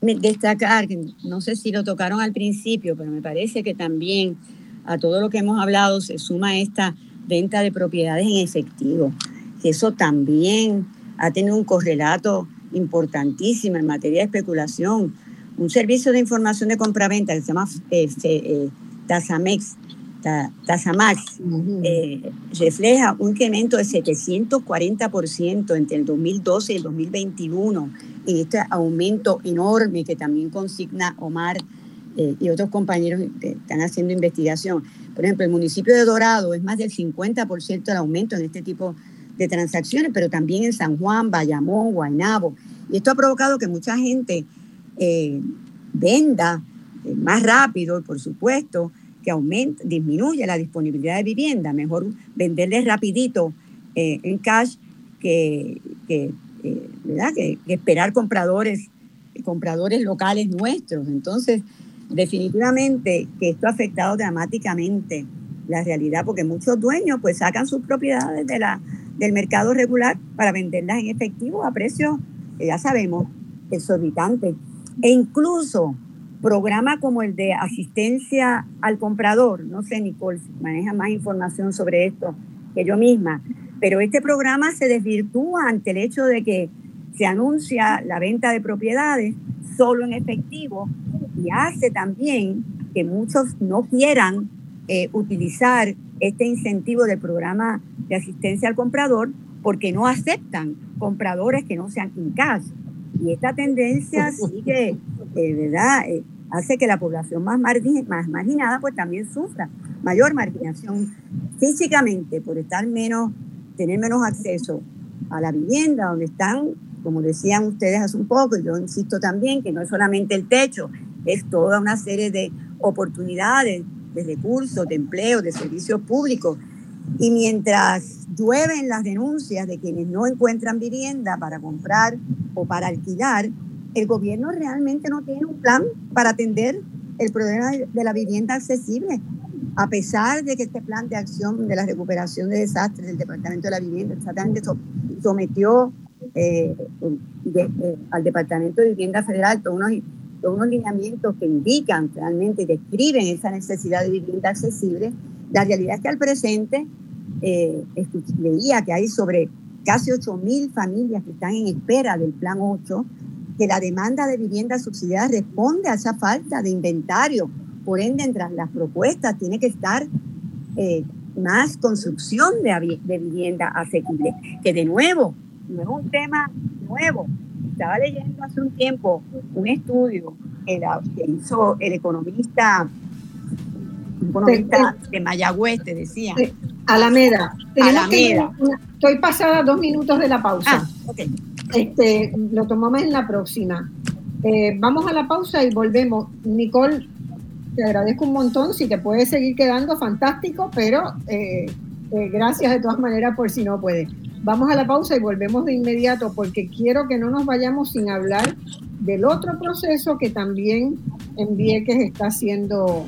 destacar, no sé si lo tocaron al principio, pero me parece que también a todo lo que hemos hablado se suma esta venta de propiedades en efectivo, que eso también ha tenido un correlato importantísimo en materia de especulación. Un servicio de información de compraventa que se llama eh, eh, Tasamex, Tasamax, eh, refleja un incremento de 740% entre el 2012 y el 2021 en este aumento enorme que también consigna Omar y otros compañeros que están haciendo investigación. Por ejemplo, el municipio de Dorado es más del 50% del aumento en este tipo de transacciones, pero también en San Juan, Bayamón, Guaynabo. Y esto ha provocado que mucha gente eh, venda eh, más rápido, por supuesto, que aumenta, disminuye la disponibilidad de vivienda. Mejor venderles rapidito eh, en cash que, ¿verdad? que, esperar compradores, compradores locales nuestros. Entonces, definitivamente que esto ha afectado dramáticamente la realidad, porque muchos dueños pues sacan sus propiedades de la, del mercado regular para venderlas en efectivo a precios, ya sabemos, exorbitantes. E incluso programas como el de asistencia al comprador, no sé, Nicole, maneja más información sobre esto que yo misma, pero este programa se desvirtúa ante el hecho de que se anuncia la venta de propiedades solo en efectivo y hace también que muchos no quieran eh, utilizar este incentivo del programa de asistencia al comprador porque no aceptan compradores que no sean in cash. Y esta tendencia sigue, eh, ¿verdad? Eh, hace que la población más, más marginada pues también sufra mayor marginación físicamente por estar menos, tener menos acceso a la vivienda donde están, como decían ustedes hace un poco, y yo insisto también que no es solamente el techo, es toda una serie de oportunidades, de recursos, de empleo, de servicios públicos. Y mientras llueven las denuncias de quienes no encuentran vivienda para comprar o para alquilar, el gobierno realmente no tiene un plan para atender el problema de la vivienda accesible, a pesar de que este plan de acción de la recuperación de desastres del Departamento de la Vivienda exactamente sometió eh, eh, al Departamento de Vivienda Federal todos unos, lineamientos que indican realmente describen esa necesidad de vivienda accesible, la realidad es que al presente eh, leía que hay sobre casi 8.000 familias que están en espera del Plan 8, que la demanda de vivienda subsidiada responde a esa falta de inventario. Por ende, entre las propuestas tiene que estar eh, más construcción de, de vivienda asequible, que de nuevo, no es un tema nuevo. Estaba leyendo hace un tiempo un estudio que, hizo el economista, de Mayagüez, te decía. Alameda. Alameda. estoy pasada dos minutos de la pausa. Ah, este, lo tomamos en la próxima. Eh, vamos a la pausa y volvemos. Nicole, te agradezco un montón. Si te puedes seguir quedando, fantástico, pero eh, eh, gracias de todas maneras por si no puedes. Vamos a la pausa y volvemos de inmediato porque quiero que no nos vayamos sin hablar del otro proceso que también en Vieques está haciendo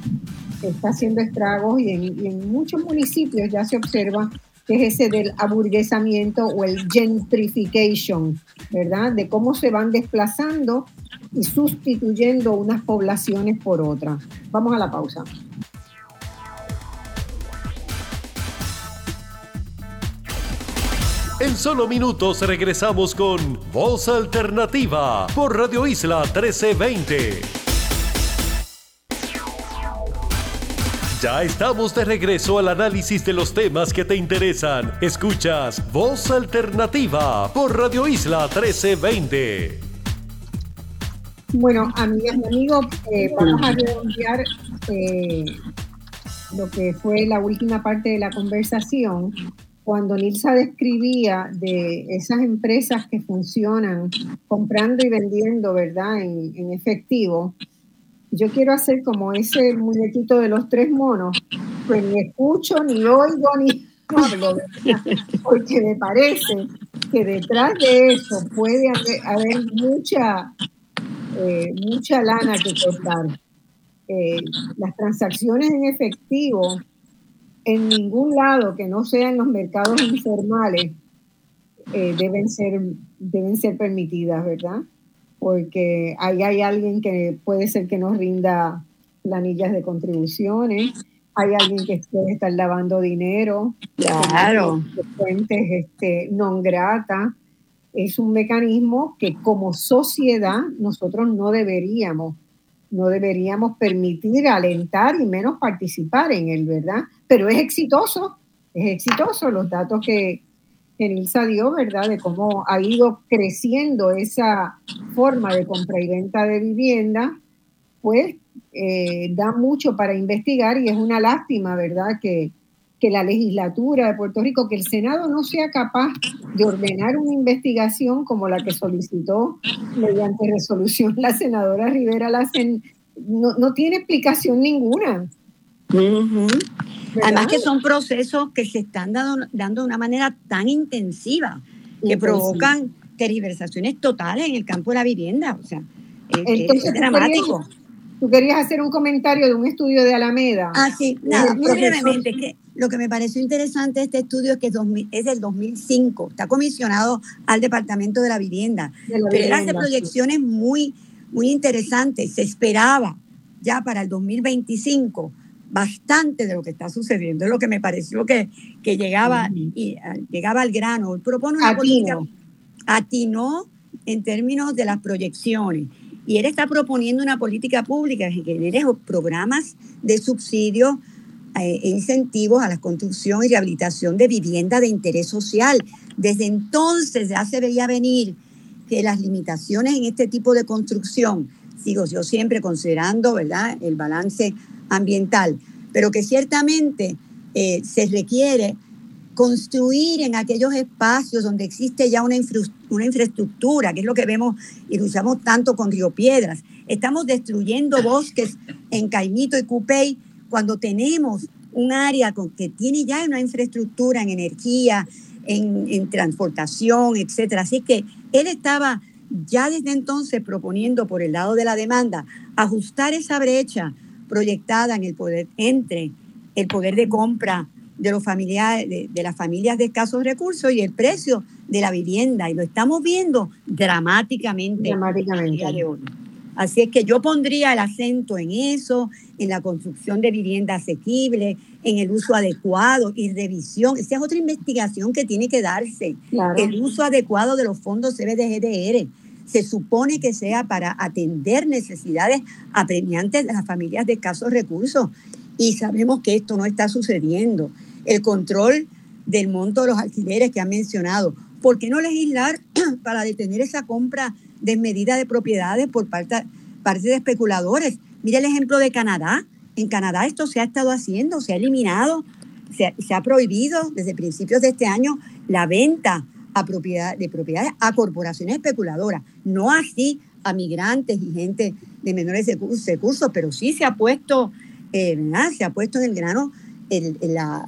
está haciendo estragos y en, muchos municipios ya se observa que es ese del aburguesamiento o el gentrification, ¿verdad? De cómo se van desplazando y sustituyendo unas poblaciones por otras. Vamos a la pausa. En solo minutos regresamos con Voz Alternativa por Radio Isla 1320. Ya estamos de regreso al análisis de los temas que te interesan. Escuchas Voz Alternativa por Radio Isla 1320. Bueno, amigas y amigos, eh, vamos a redondear eh, lo que fue la última parte de la conversación cuando Nilsa describía de esas empresas que funcionan comprando y vendiendo, ¿verdad?, en, efectivo, yo quiero hacer como ese muñequito de los tres monos, pues ni escucho, ni oigo, ni hablo, porque me parece que detrás de eso puede haber, mucha, eh, mucha lana que cortar. Eh, las transacciones en efectivo en ningún lado que no sea en los mercados informales eh, deben, ser, deben ser permitidas, ¿verdad? Porque ahí hay alguien que puede ser que nos rinda planillas de contribuciones, hay alguien que puede estar lavando dinero, claro. fuentes este, non grata. Es un mecanismo que como sociedad nosotros no deberíamos no deberíamos permitir alentar y menos participar en él, ¿verdad? Pero es exitoso, es exitoso los datos que, que Nilsa dio, ¿verdad? De cómo ha ido creciendo esa forma de compra y venta de vivienda, pues eh, da mucho para investigar y es una lástima, ¿verdad? Que, que la legislatura de Puerto Rico, que el Senado no sea capaz de ordenar una investigación como la que solicitó mediante resolución la senadora Rivera Lacen, no, no tiene explicación ninguna. Además que son procesos que se están dando, dando de una manera tan intensiva que provocan tergiversaciones totales en el campo de la vivienda. O sea, es dramático. Tú querías hacer un comentario de un estudio de Alameda. Ah, sí, nada, muy brevemente. Que lo que me pareció interesante de este estudio es que es, del 2005, está comisionado al Departamento de la Vivienda, pero él hace proyecciones muy, muy interesantes. Se esperaba ya para el 2025 bastante de lo que está sucediendo. Es lo que me pareció que, que llegaba, y, ah, llegaba al grano. Propone una política, atinó en términos de las proyecciones y él está proponiendo una política pública que genere programas de subsidio eh, e incentivos a la construcción y rehabilitación de vivienda de interés social. Desde entonces ya se veía venir que las limitaciones en este tipo de construcción, sigo yo siempre considerando ¿verdad? el balance ambiental, pero que ciertamente eh, se requiere construir en aquellos espacios donde existe ya una, infraestructura, que es lo que vemos y lo usamos tanto con Río Piedras. Estamos destruyendo bosques en Caimito y Cupey cuando tenemos un área con, que tiene ya una infraestructura en energía, en, en transportación, etcétera. Así que él estaba ya desde entonces proponiendo por el lado de la demanda ajustar esa brecha proyectada en el poder entre el poder de compra de, los familiares, de, las familias de escasos recursos y el precio de la vivienda. Y lo estamos viendo dramáticamente. Dramáticamente. Así es que yo pondría el acento en eso, en la construcción de vivienda asequible, en el uso adecuado y revisión. Esa es otra investigación que tiene que darse. El uso adecuado de los fondos CBDGDR. Se supone que sea para atender necesidades apremiantes de las familias de escasos recursos. Y sabemos que esto no está sucediendo el control del monto de los alquileres que han mencionado. ¿Por qué no legislar para detener esa compra desmedida de propiedades por parte, de especuladores? Mira el ejemplo de Canadá. En Canadá esto se ha estado haciendo, se ha eliminado, se, ha prohibido desde principios de este año la venta a propiedad, de propiedades a corporaciones especuladoras, no así a migrantes y gente de menores recursos, pero sí se ha puesto, eh, se ha puesto en el grano la,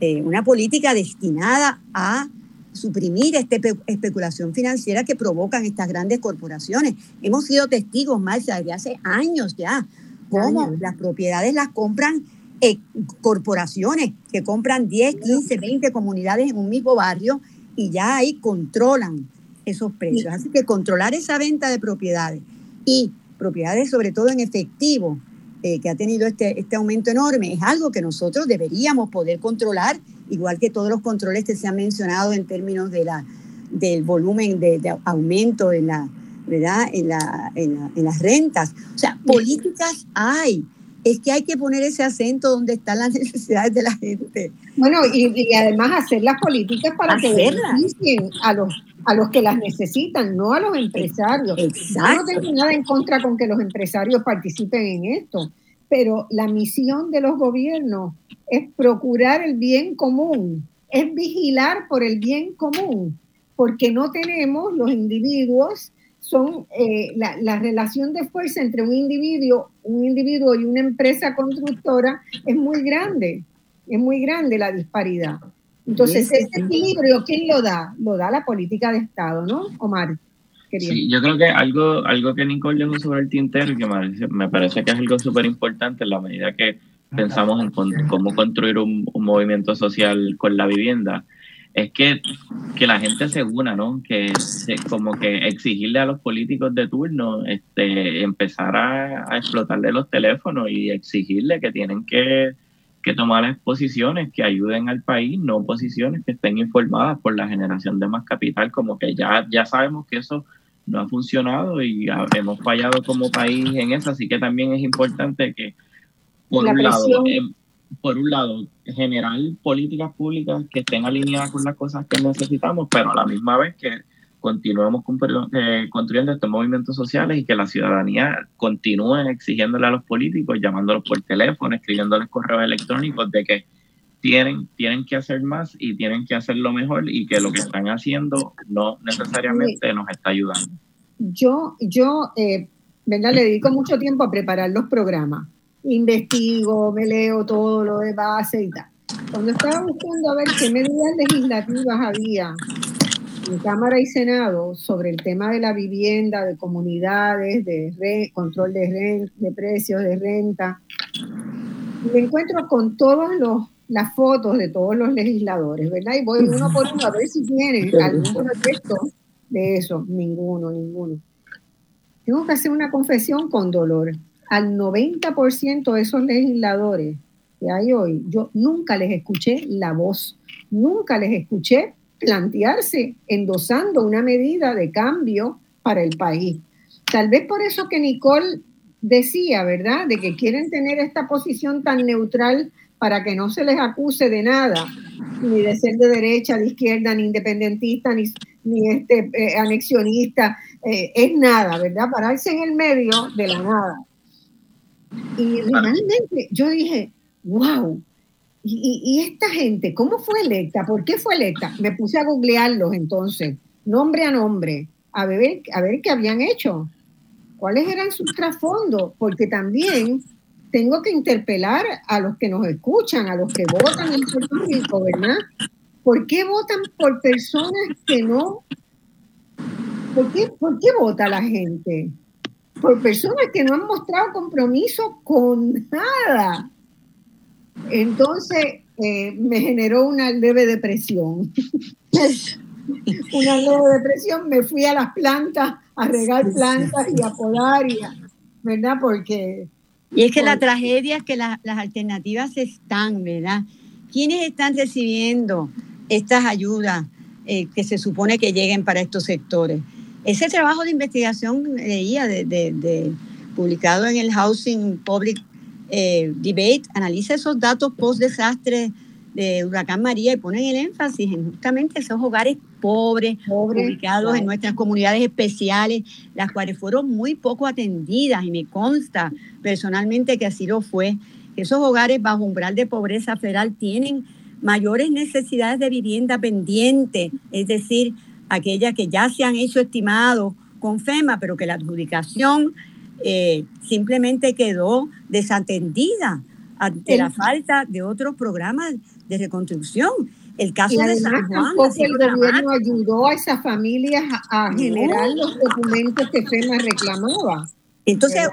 eh, una política destinada a suprimir esta especulación financiera que provocan estas grandes corporaciones. Hemos sido testigos, Marcia, desde hace años ya, cómo las propiedades las compran eh, corporaciones que compran 10, 15, 20 comunidades en un mismo barrio y ya ahí controlan esos precios. Así que controlar esa venta de propiedades y propiedades sobre todo en efectivo eh, que ha tenido este, este aumento enorme, es algo que nosotros deberíamos poder controlar, igual que todos los controles que se han mencionado en términos de la, del volumen de, aumento en, la, ¿verdad? En, la, en, las rentas. O sea, políticas hay. Es que hay que poner ese acento donde están las necesidades de la gente. Bueno, y, además hacer las políticas para que beneficien a los, a los que las necesitan, no a los empresarios. Exacto. Yo no tengo nada en contra con que los empresarios participen en esto, pero la misión de los gobiernos es procurar el bien común, es vigilar por el bien común, porque no tenemos los individuos son eh, la, relación de fuerza entre un individuo, un individuo y una empresa constructora es muy grande, es muy grande la disparidad. Entonces, ese equilibrio, ¿quién lo da? Lo da la política de Estado, ¿no, Omar? Sí, yo creo que algo, algo que Nicole dejó sobre el tintero y que me parece, que es algo súper importante en la medida que pensamos en cómo construir un, un movimiento social con la vivienda, es que, que la gente se una, ¿no? Que como que exigirle a los políticos de turno, este, empezar a, a explotarle los teléfonos y exigirle que tienen que, que tomar las posiciones que ayuden al país, no posiciones que estén informadas por la generación de más capital, como que ya, ya sabemos que eso no ha funcionado y hemos fallado como país en eso, así que también es importante que, por un lado, por un lado, generar políticas públicas que estén alineadas con las cosas que necesitamos, pero a la misma vez que continuemos eh, construyendo estos movimientos sociales y que la ciudadanía continúe exigiéndole a los políticos, llamándolos por teléfono, escribiéndoles correos electrónicos de que tienen, tienen que hacer más y tienen que hacerlo mejor y que lo que están haciendo no necesariamente nos está ayudando. Yo, yo eh, venga, le dedico mucho tiempo a preparar los programas investigo, me leo todo lo de base y tal. Cuando estaba buscando a ver qué medidas legislativas había en Cámara y Senado sobre el tema de la vivienda, de comunidades, de control de, de precios, de renta, me encuentro con todas las fotos de todos los legisladores, ¿verdad? Y voy uno por uno a ver si tienen algún proyecto de eso. Ninguno, ninguno. Tengo que hacer una confesión con dolor al 90% de esos legisladores que hay hoy, yo nunca les escuché la voz, nunca les escuché plantearse endosando una medida de cambio para el país. Tal vez por eso que Nicole decía, ¿verdad?, de que quieren tener esta posición tan neutral para que no se les acuse de nada, ni de ser de derecha, de izquierda, ni independentista, ni, ni este, eh, anexionista, eh, es nada, ¿verdad? Pararse en el medio de la nada. Y realmente yo dije, wow, ¿y, esta gente cómo fue electa? ¿Por qué fue electa? Me puse a googlearlos entonces, nombre a nombre, a ver, a ver qué habían hecho, cuáles eran sus trasfondos, porque también tengo que interpelar a los que nos escuchan, a los que votan en Puerto Rico, ¿verdad? ¿Por qué votan por personas que no? ¿Por qué, por qué vota la gente? Por personas que no han mostrado compromiso con nada. Entonces eh, me generó una leve depresión. una leve depresión, me fui a las plantas a regar plantas y a podar, y ¿verdad? Porque... Y es que la tragedia es que las alternativas están, ¿verdad? ¿Quiénes están recibiendo estas ayudas eh, que se supone que lleguen para estos sectores? Ese trabajo de investigación leía de, publicado en el Housing Public eh, Debate analiza esos datos post desastre de Huracán María y ponen el énfasis en justamente esos hogares pobres, ubicados en nuestras comunidades especiales, las cuales fueron muy poco atendidas y me consta personalmente que así lo fue. Esos hogares bajo umbral de pobreza federal tienen mayores necesidades de vivienda pendiente, es decir, aquellas que ya se han hecho estimados con FEMA, pero que la adjudicación eh, simplemente quedó desatendida ante la falta de otros programas de reconstrucción. El caso de San Juan. el gobierno ayudó a esas familias a, generar los documentos que FEMA reclamaba. Entonces,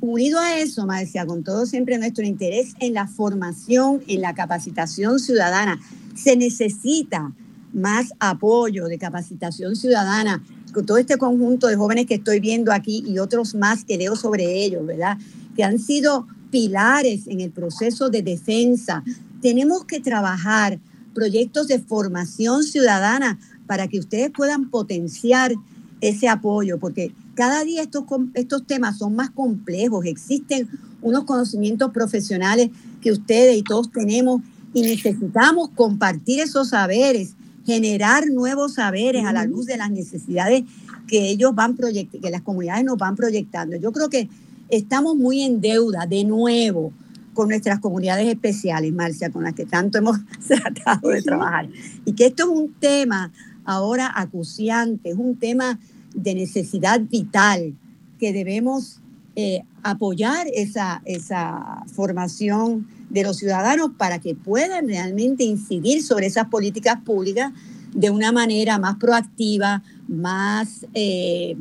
unido a eso, decía, con todo siempre nuestro interés en la formación, en la capacitación ciudadana, se necesita más apoyo de capacitación ciudadana, con todo este conjunto de jóvenes que estoy viendo aquí y otros más que leo sobre ellos, ¿verdad? Que han sido pilares en el proceso de defensa. Tenemos que trabajar proyectos de formación ciudadana para que ustedes puedan potenciar ese apoyo, porque cada día estos, estos temas son más complejos, existen unos conocimientos profesionales que ustedes y todos tenemos y necesitamos compartir esos saberes, generar nuevos saberes a la luz de las necesidades que ellos van proyectando, que las comunidades nos van proyectando. Yo creo que estamos muy en deuda de nuevo con nuestras comunidades especiales, Marcia, con las que tanto hemos tratado de trabajar. Y que esto es un tema ahora acuciante, es un tema de necesidad vital que debemos eh, apoyar esa, esa formación de los ciudadanos para que puedan realmente incidir sobre esas políticas públicas de una manera más proactiva, más, eh,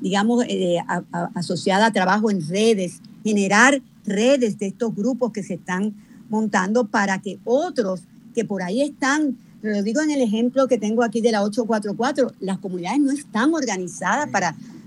digamos, eh, asociada a trabajo en redes, generar redes de estos grupos que se están montando para que otros que por ahí están, lo digo en el ejemplo que tengo aquí de la 844, las comunidades no están organizadas para, para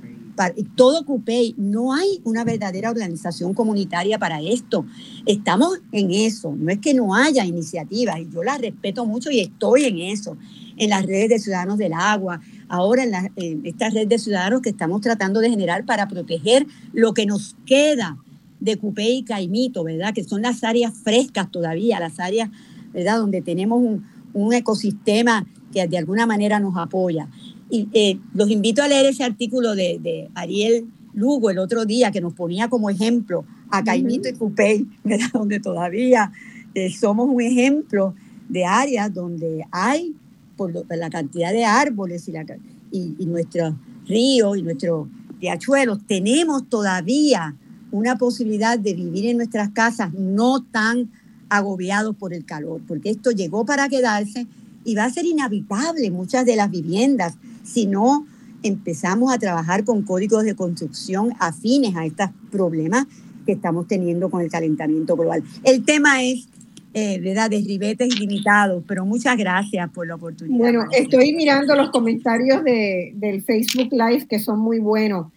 todo CUPEI, no hay una verdadera organización comunitaria para esto. Estamos en eso, no es que no haya iniciativas, y yo las respeto mucho y estoy en eso, en las redes de ciudadanos del agua, ahora en, en esta red de ciudadanos que estamos tratando de generar para proteger lo que nos queda de Cupé y Caimito, ¿verdad? Que son las áreas frescas todavía, las áreas, ¿verdad? Donde tenemos un, ecosistema que de alguna manera nos apoya. Y eh, los invito a leer ese artículo de, Ariel Lugo el otro día que nos ponía como ejemplo a Caimito y Cupey, ¿verdad? Donde todavía eh, somos un ejemplo de áreas donde hay, por, la cantidad de árboles y, la, y, y nuestros ríos y nuestros riachuelos, tenemos todavía una posibilidad de vivir en nuestras casas no tan agobiados por el calor, porque esto llegó para quedarse y va a ser inhabitable muchas de las viviendas si no empezamos a trabajar con códigos de construcción afines a estos problemas que estamos teniendo con el calentamiento global. El tema es, eh, ¿verdad?, de ribetes ilimitados, pero muchas gracias por la oportunidad. Bueno, estoy mirando los comentarios de, del Facebook Live que son muy buenos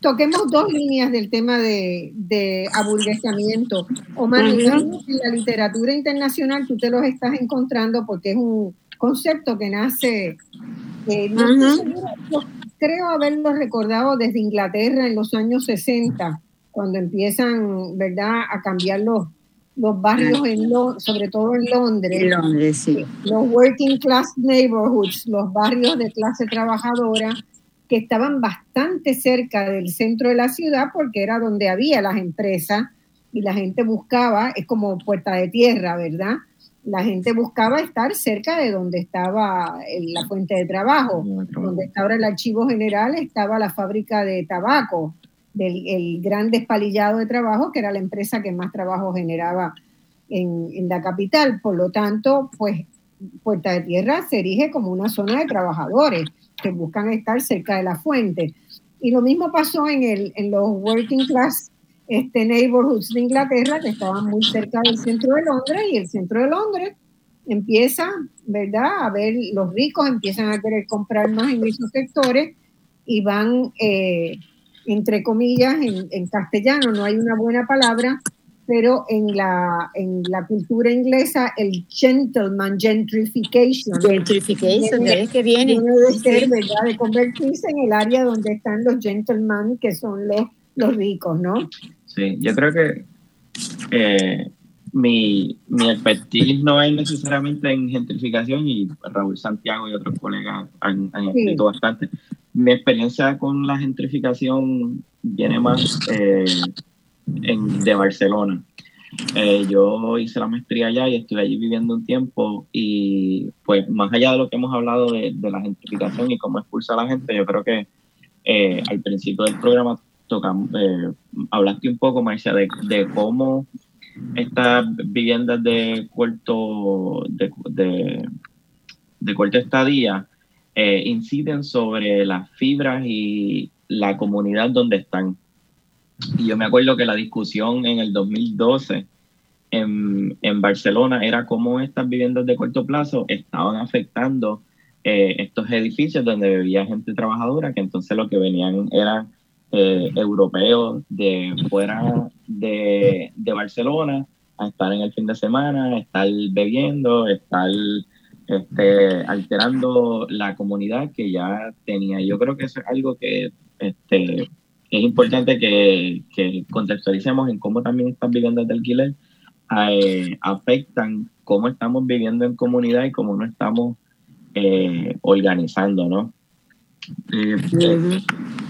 toquemos dos líneas del tema de, de aburguesamiento. Omar, en la literatura internacional tú te los estás encontrando porque es un concepto que nace, eh, creo haberlo recordado desde Inglaterra en los años 60, cuando empiezan, ¿verdad?, a cambiar los, los barrios, en sobre todo en Londres. Londres, sí. Los working class neighborhoods, los barrios de clase trabajadora, que estaban bastante cerca del centro de la ciudad porque era donde había las empresas y la gente buscaba, es como puerta de tierra, ¿verdad? La gente buscaba estar cerca de donde estaba la fuente de trabajo, donde está ahora el archivo general, estaba la fábrica de tabaco, del el gran despalillado de trabajo, que era la empresa que más trabajo generaba en, en la capital. Por lo tanto, pues Puerta de Tierra se erige como una zona de trabajadores que buscan estar cerca de la fuente. Y lo mismo pasó en, el, en los working class este, neighborhoods de Inglaterra, que estaban muy cerca del centro de Londres, y el centro de Londres empieza, ¿verdad? A ver, los ricos empiezan a querer comprar más en esos sectores y van, eh, entre comillas, en, en, castellano, no hay una buena palabra, pero en la, en la cultura inglesa el gentleman gentrification. Gentrification, es que viene. de ser, ¿verdad? De convertirse en el área donde están los gentlemen, que son los, los ricos, ¿no? Sí, yo creo que eh, mi, mi expertise no es necesariamente en gentrificación y Raúl Santiago y otros colegas han, han escrito bastante. Mi experiencia con la gentrificación viene más... Eh, en, de Barcelona. Eh, yo hice la maestría allá y estuve allí viviendo un tiempo y pues más allá de lo que hemos hablado de, la gentrificación y cómo expulsa a la gente, yo creo que eh, al principio del programa tocamos, eh, hablaste un poco, Marcia, de, cómo estas viviendas de corto, de, de, de estadía inciden sobre las fibras y la comunidad donde están. Y yo me acuerdo que la discusión en el 2012 en, en Barcelona era cómo estas viviendas de corto plazo estaban afectando eh, estos edificios donde vivía gente trabajadora, que entonces lo que venían eran eh, europeos de fuera de, Barcelona a estar en el fin de semana, estar bebiendo, estar este, alterando la comunidad que ya tenía. Yo creo que eso es algo que este, es importante que, contextualicemos en cómo también estas viviendas de alquiler eh, afectan cómo estamos viviendo en comunidad y cómo nos estamos eh, organizando, ¿no? Eh,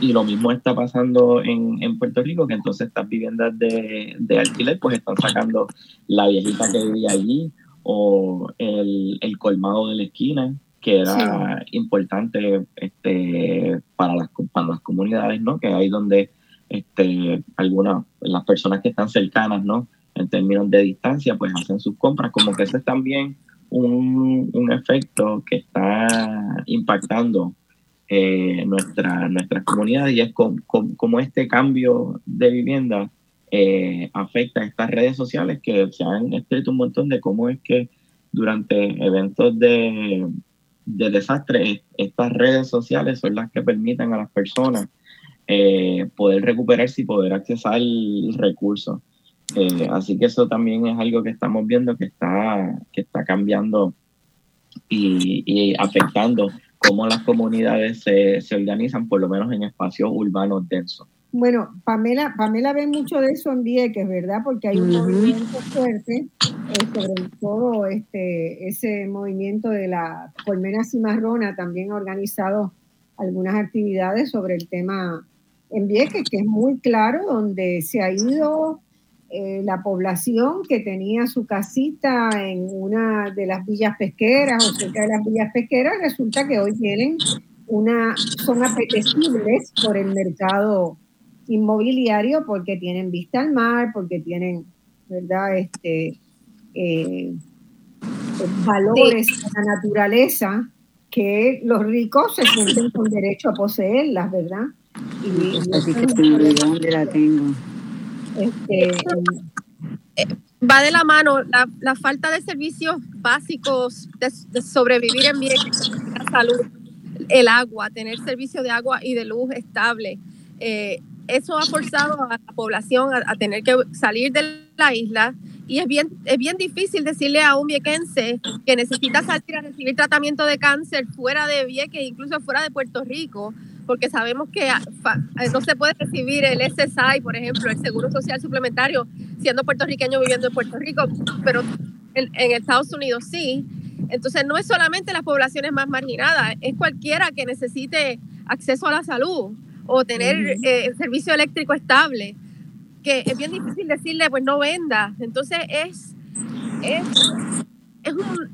y lo mismo está pasando en, en, Puerto Rico, que entonces estas viviendas de, de, alquiler pues están sacando la viejita que vivía allí o el, el colmado de la esquina, que era importante este, para, las, para las comunidades, ¿no? Que ahí donde este, algunas, las personas que están cercanas, ¿no? En términos de distancia, pues hacen sus compras, como que ese es también un, un efecto que está impactando eh, nuestra, nuestras comunidades y es como, este cambio de vivienda eh, afecta a estas redes sociales que se han escrito un montón de cómo es que durante eventos de, de desastre, estas redes sociales son las que permiten a las personas eh, poder recuperarse y poder accesar recursos. Eh, así que eso también es algo que estamos viendo que está, que está cambiando y, afectando cómo las comunidades se, se, organizan, por lo menos en espacios urbanos densos. Bueno, Pamela, Pamela ve mucho de eso en Vieques, ¿verdad? Porque hay un movimiento fuerte, eh, sobre todo este, ese movimiento de la colmena cimarrona también ha organizado algunas actividades sobre el tema en Vieques, que es muy claro, donde se ha ido eh, la población que tenía su casita en una de las villas pesqueras o cerca de las villas pesqueras, resulta que hoy tienen una, son apetecibles por el mercado inmobiliario porque tienen vista al mar, porque tienen, ¿verdad? Este, eh, valores de la naturaleza que los ricos se sienten con derecho a poseerlas, ¿verdad? Y, ¿Dónde la tengo? Este, eh, va de la mano la, falta de servicios básicos de, sobrevivir en bien, la salud, el agua, tener servicio de agua y de luz estable. Eh, eso ha forzado a la población a, tener que salir de la isla y es bien, es bien difícil decirle a un viequense que necesita salir a recibir tratamiento de cáncer fuera de Vieques, incluso fuera de Puerto Rico, porque sabemos que ah, eh, no se puede recibir el SSI, por ejemplo, el Seguro Social Suplementario, siendo puertorriqueño viviendo en Puerto Rico, pero en, en Estados Unidos sí. Entonces no es solamente las poblaciones más marginadas, es cualquiera que necesite acceso a la salud o tener eh, servicio eléctrico estable, que es bien difícil decirle, pues no venda. Entonces es, es, es un...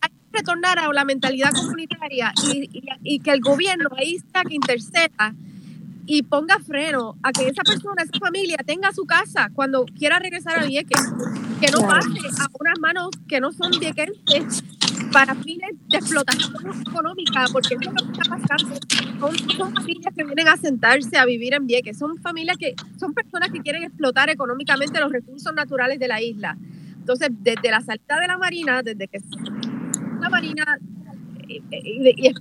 hay, que retornar a la mentalidad comunitaria y, y, que el gobierno ahí está que interceda y ponga freno a que esa persona, esa familia tenga su casa cuando quiera regresar a Vieques, que no pase a unas manos que no son viequenses para fines de explotación económica, porque es lo que está pasando. Son, familias que vienen a sentarse a vivir en Vieques, son familias que son personas que quieren explotar económicamente los recursos naturales de la isla. Entonces, desde la salida de la Marina, desde que la Marina y,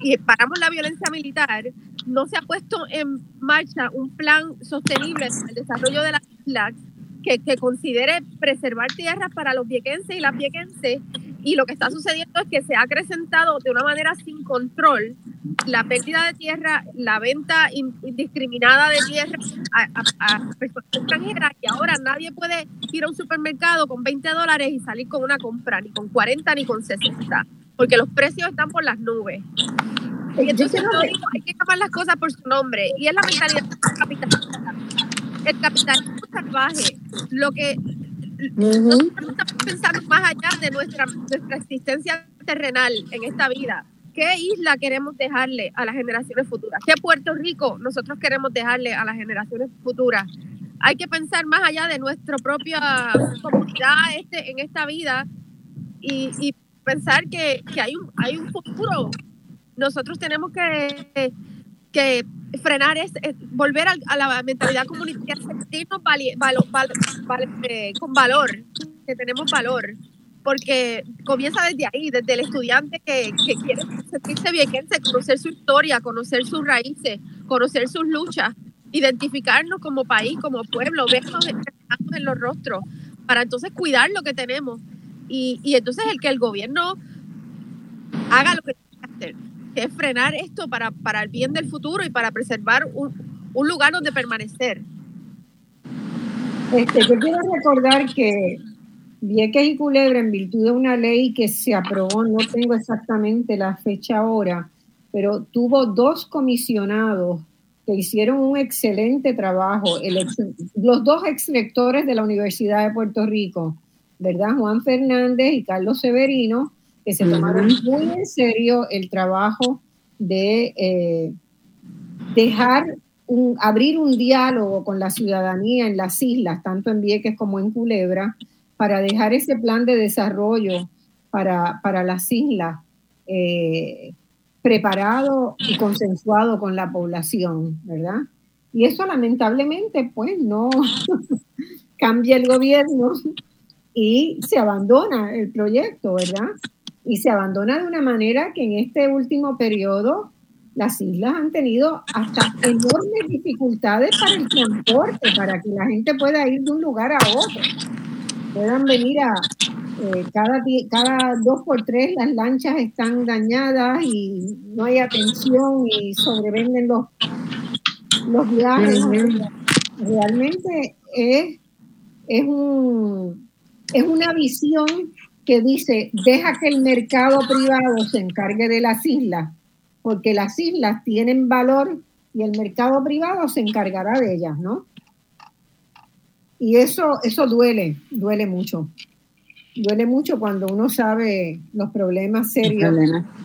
y, paramos la violencia militar, no se ha puesto en marcha un plan sostenible para el desarrollo de la isla que, que considere preservar tierras para los viequenses y las viequenses. Y lo que está sucediendo es que se ha acrecentado de una manera sin control la pérdida de tierra, la venta indiscriminada de tierra a, personas extranjeras. Y ahora nadie puede ir a un supermercado con 20 dólares y salir con una compra, ni con 40 ni con 60, porque los precios están por las nubes. Y entonces hay que llamar las cosas por su nombre y es la mentalidad capitalista. El capitalismo salvaje, lo que estamos pensando más allá de nuestra, nuestra existencia terrenal en esta vida. ¿Qué isla queremos dejarle a las generaciones futuras? ¿Qué Puerto Rico nosotros queremos dejarle a las generaciones futuras? Hay que pensar más allá de nuestra propia comunidad este, en esta vida y, y pensar que, que, hay, un, hay un futuro. Nosotros tenemos que, que frenar es, volver a, la mentalidad comunitaria, sentirnos eh, con valor, que tenemos valor, porque comienza desde ahí, desde el estudiante que, que quiere sentirse bien, conocer su historia, conocer sus raíces, conocer sus luchas, identificarnos como país, como pueblo, vernos en los rostros, para entonces cuidar lo que tenemos. Y, entonces el que el gobierno haga lo que tiene que hacer que es frenar esto para, para el bien del futuro y para preservar un lugar donde permanecer. Este, yo quiero recordar que Vieques y Culebra, en virtud de una ley que se aprobó, no tengo exactamente la fecha ahora, pero tuvo dos comisionados que hicieron un excelente trabajo. los dos ex lectores de la Universidad de Puerto Rico, ¿verdad? Juan Fernández y Carlos Severino, que se tomaron muy en serio el trabajo de eh, dejar un, abrir un diálogo con la ciudadanía en las islas, tanto en Vieques como en Culebra, para dejar ese plan de desarrollo para, para las islas eh, preparado y consensuado con la población, ¿verdad? Y eso lamentablemente pues no cambia el gobierno y se abandona el proyecto, ¿verdad? Y se abandona de una manera que en este último periodo las islas han tenido hasta enormes dificultades para el transporte, para que la gente pueda ir de un lugar a otro. Puedan venir a eh, cada, cada dos por tres las lanchas están dañadas y no hay atención y sobrevenden los, los viajes. Realmente es, es, un, es una visión que dice, deja que el mercado privado se encargue de las islas porque las islas tienen valor y el mercado privado se encargará de ellas, ¿no? Y eso, eso duele, duele mucho. Duele mucho cuando uno sabe los problemas serios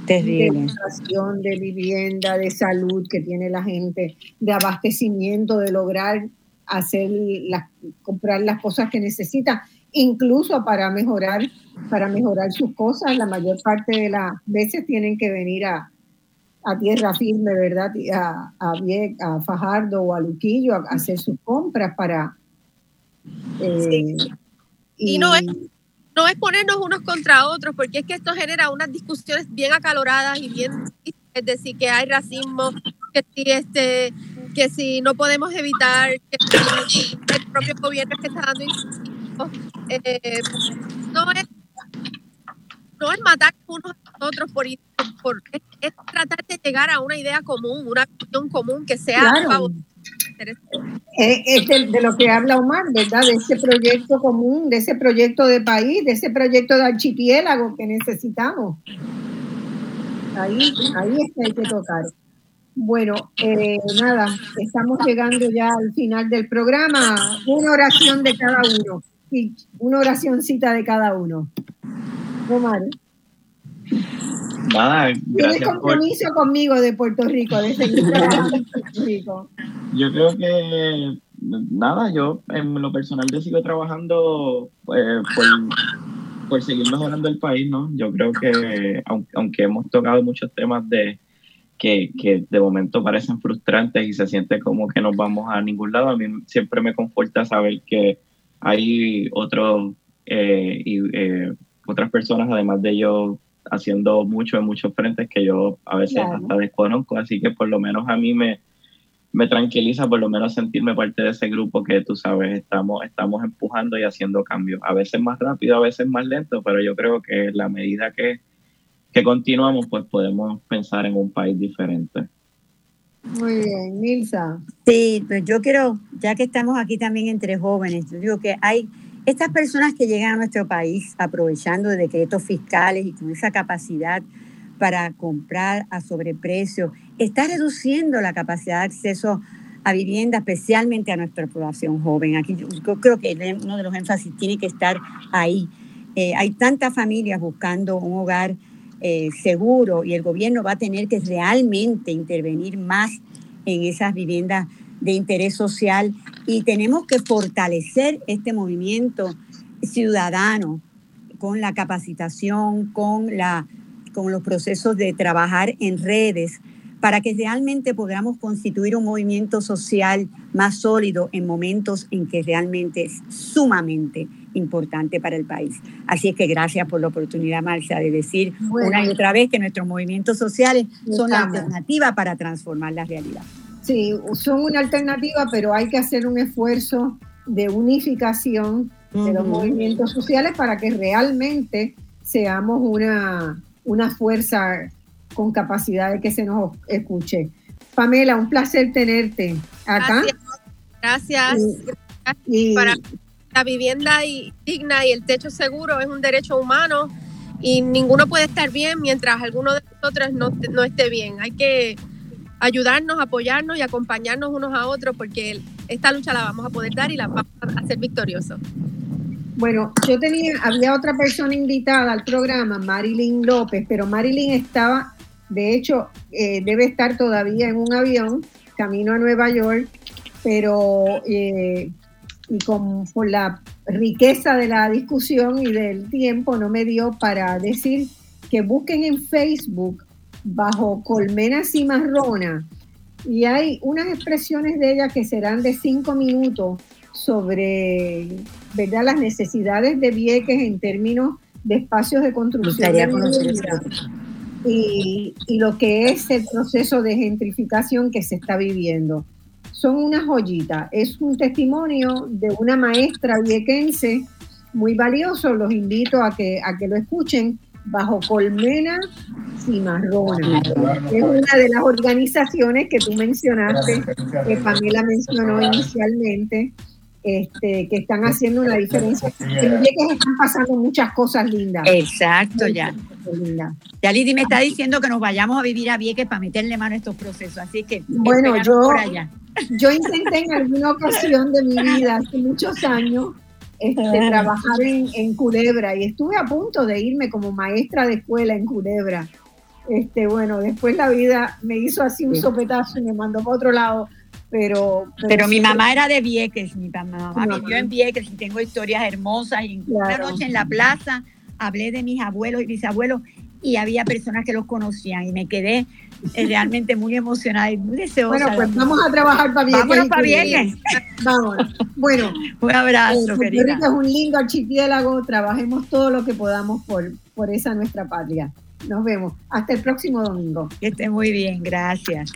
de educación, de vivienda, de salud que tiene la gente, de abastecimiento, de lograr hacer las, comprar las cosas que necesita, incluso para mejorar, para mejorar sus cosas. La mayor parte de las veces tienen que venir a, a tierra firme, ¿verdad? A, a, a Fajardo o a Luquillo a, hacer sus compras para... Eh, y, no es, no es ponernos unos contra otros, porque es que esto genera unas discusiones bien acaloradas y bien... Es decir, que hay racismo, que si, este, que si no podemos evitar que el propio gobierno que está dando eh, no es no es matar unos a otros por, por es, tratar de llegar a una idea común, una acción común que sea Es, de, lo que habla Omar, ¿verdad? De ese proyecto común, de ese proyecto de país, de ese proyecto de archipiélago que necesitamos. Ahí, ahí es que hay que tocar. Bueno, eh, nada, estamos llegando ya al final del programa. Una oración de cada uno. Una oracióncita de cada uno. Omar. Nada, Tienes compromiso conmigo de Puerto Rico, de Puerto Rico. Yo creo que nada, yo en lo personal yo sigo trabajando eh, por, por, seguir mejorando el país, ¿no? Yo creo que aunque, hemos tocado muchos temas de que, que, de momento parecen frustrantes y se siente como que nos vamos a ningún lado, a mí siempre me conforta saber que hay otros eh, y, eh, otras personas, además de yo, haciendo mucho en muchos frentes que yo a veces hasta desconozco, así que por lo menos a mí me, me tranquiliza por lo menos sentirme parte de ese grupo que tú sabes, estamos, estamos empujando y haciendo cambios, a veces más rápido, a veces más lento, pero yo creo que la medida que, que continuamos, pues podemos pensar en un país diferente. Muy bien, Nilsa. Sí, pues yo quiero, ya que estamos aquí también entre jóvenes, yo digo que hay estas personas que llegan a nuestro país aprovechando de decretos fiscales y con esa capacidad para comprar a sobreprecio, está reduciendo la capacidad de acceso a vivienda, especialmente a nuestra población joven. Aquí yo, creo que uno de los énfasis tiene que estar ahí. Eh, hay tantas familias buscando un hogar eh, seguro y el gobierno va a tener que realmente intervenir más en esas viviendas de interés social. Y tenemos que fortalecer este movimiento ciudadano con la capacitación, con, la, con los procesos de trabajar en redes, para que realmente podamos constituir un movimiento social más sólido en momentos en que realmente es sumamente importante para el país. Así es que gracias por la oportunidad, Marcia, de decir una y otra vez que nuestros movimientos sociales son la alternativa para transformar la realidad. Sí, son una alternativa, pero hay que hacer un esfuerzo de unificación de los movimientos sociales para que realmente seamos una, una fuerza con capacidad de que se nos escuche. Pamela, un placer tenerte acá. Gracias. Para la vivienda digna y el techo seguro es un derecho humano y ninguno puede estar bien mientras alguno de nosotros no, no esté bien. Hay que ayudarnos, apoyarnos y acompañarnos unos a otros porque esta lucha la vamos a poder dar y la vamos a hacer victoriosos. Bueno, yo tenía, había otra persona invitada al programa, Marilyn López, pero Marilyn estaba, de hecho, eh, debe estar todavía en un avión, camino a Nueva York, pero eh, y con, por la riqueza de la discusión y del tiempo no me dio para decir que busquen en Facebook bajo Colmena Cimarrona y hay unas expresiones de ella que serán de cinco minutos sobre ¿verdad? las necesidades de Vieques en términos de espacios de construcción y, y lo que es el proceso de gentrificación que se está viviendo. Son una joyita, es un testimonio de una maestra viequense muy valioso, los invito a que, a que lo escuchen bajo Colmena Cimarrona. Es una de las organizaciones que tú mencionaste, que Pamela mencionó inicialmente, este, que están haciendo una diferencia. En Vieques están pasando muchas cosas lindas. Exacto, ya. Ya Lidy me está diciendo que nos vayamos a vivir a Vieques para meterle mano a estos procesos, así que bueno, yo, yo intenté en alguna ocasión de mi vida, hace muchos años, este, trabajar en, en, Culebra y estuve a punto de irme como maestra de escuela en Culebra. Este, bueno, después la vida me hizo así un sopetazo y me mandó para otro lado. Pero, pero, mi mamá era de Vieques, mi mamá, vivió en Vieques y tengo historias hermosas. Y Una noche en la plaza hablé de mis abuelos y bisabuelos y había personas que los conocían y me quedé eh, realmente muy emocionada y muy deseosa. Bueno, pues vamos a trabajar para Vieques. Vámonos para Vieques. Vamos. Bueno. un abrazo, eh, Rico es un lindo archipiélago. Trabajemos todo lo que podamos por, por esa nuestra patria. Nos vemos. Hasta el próximo domingo. Que esté muy bien. Gracias.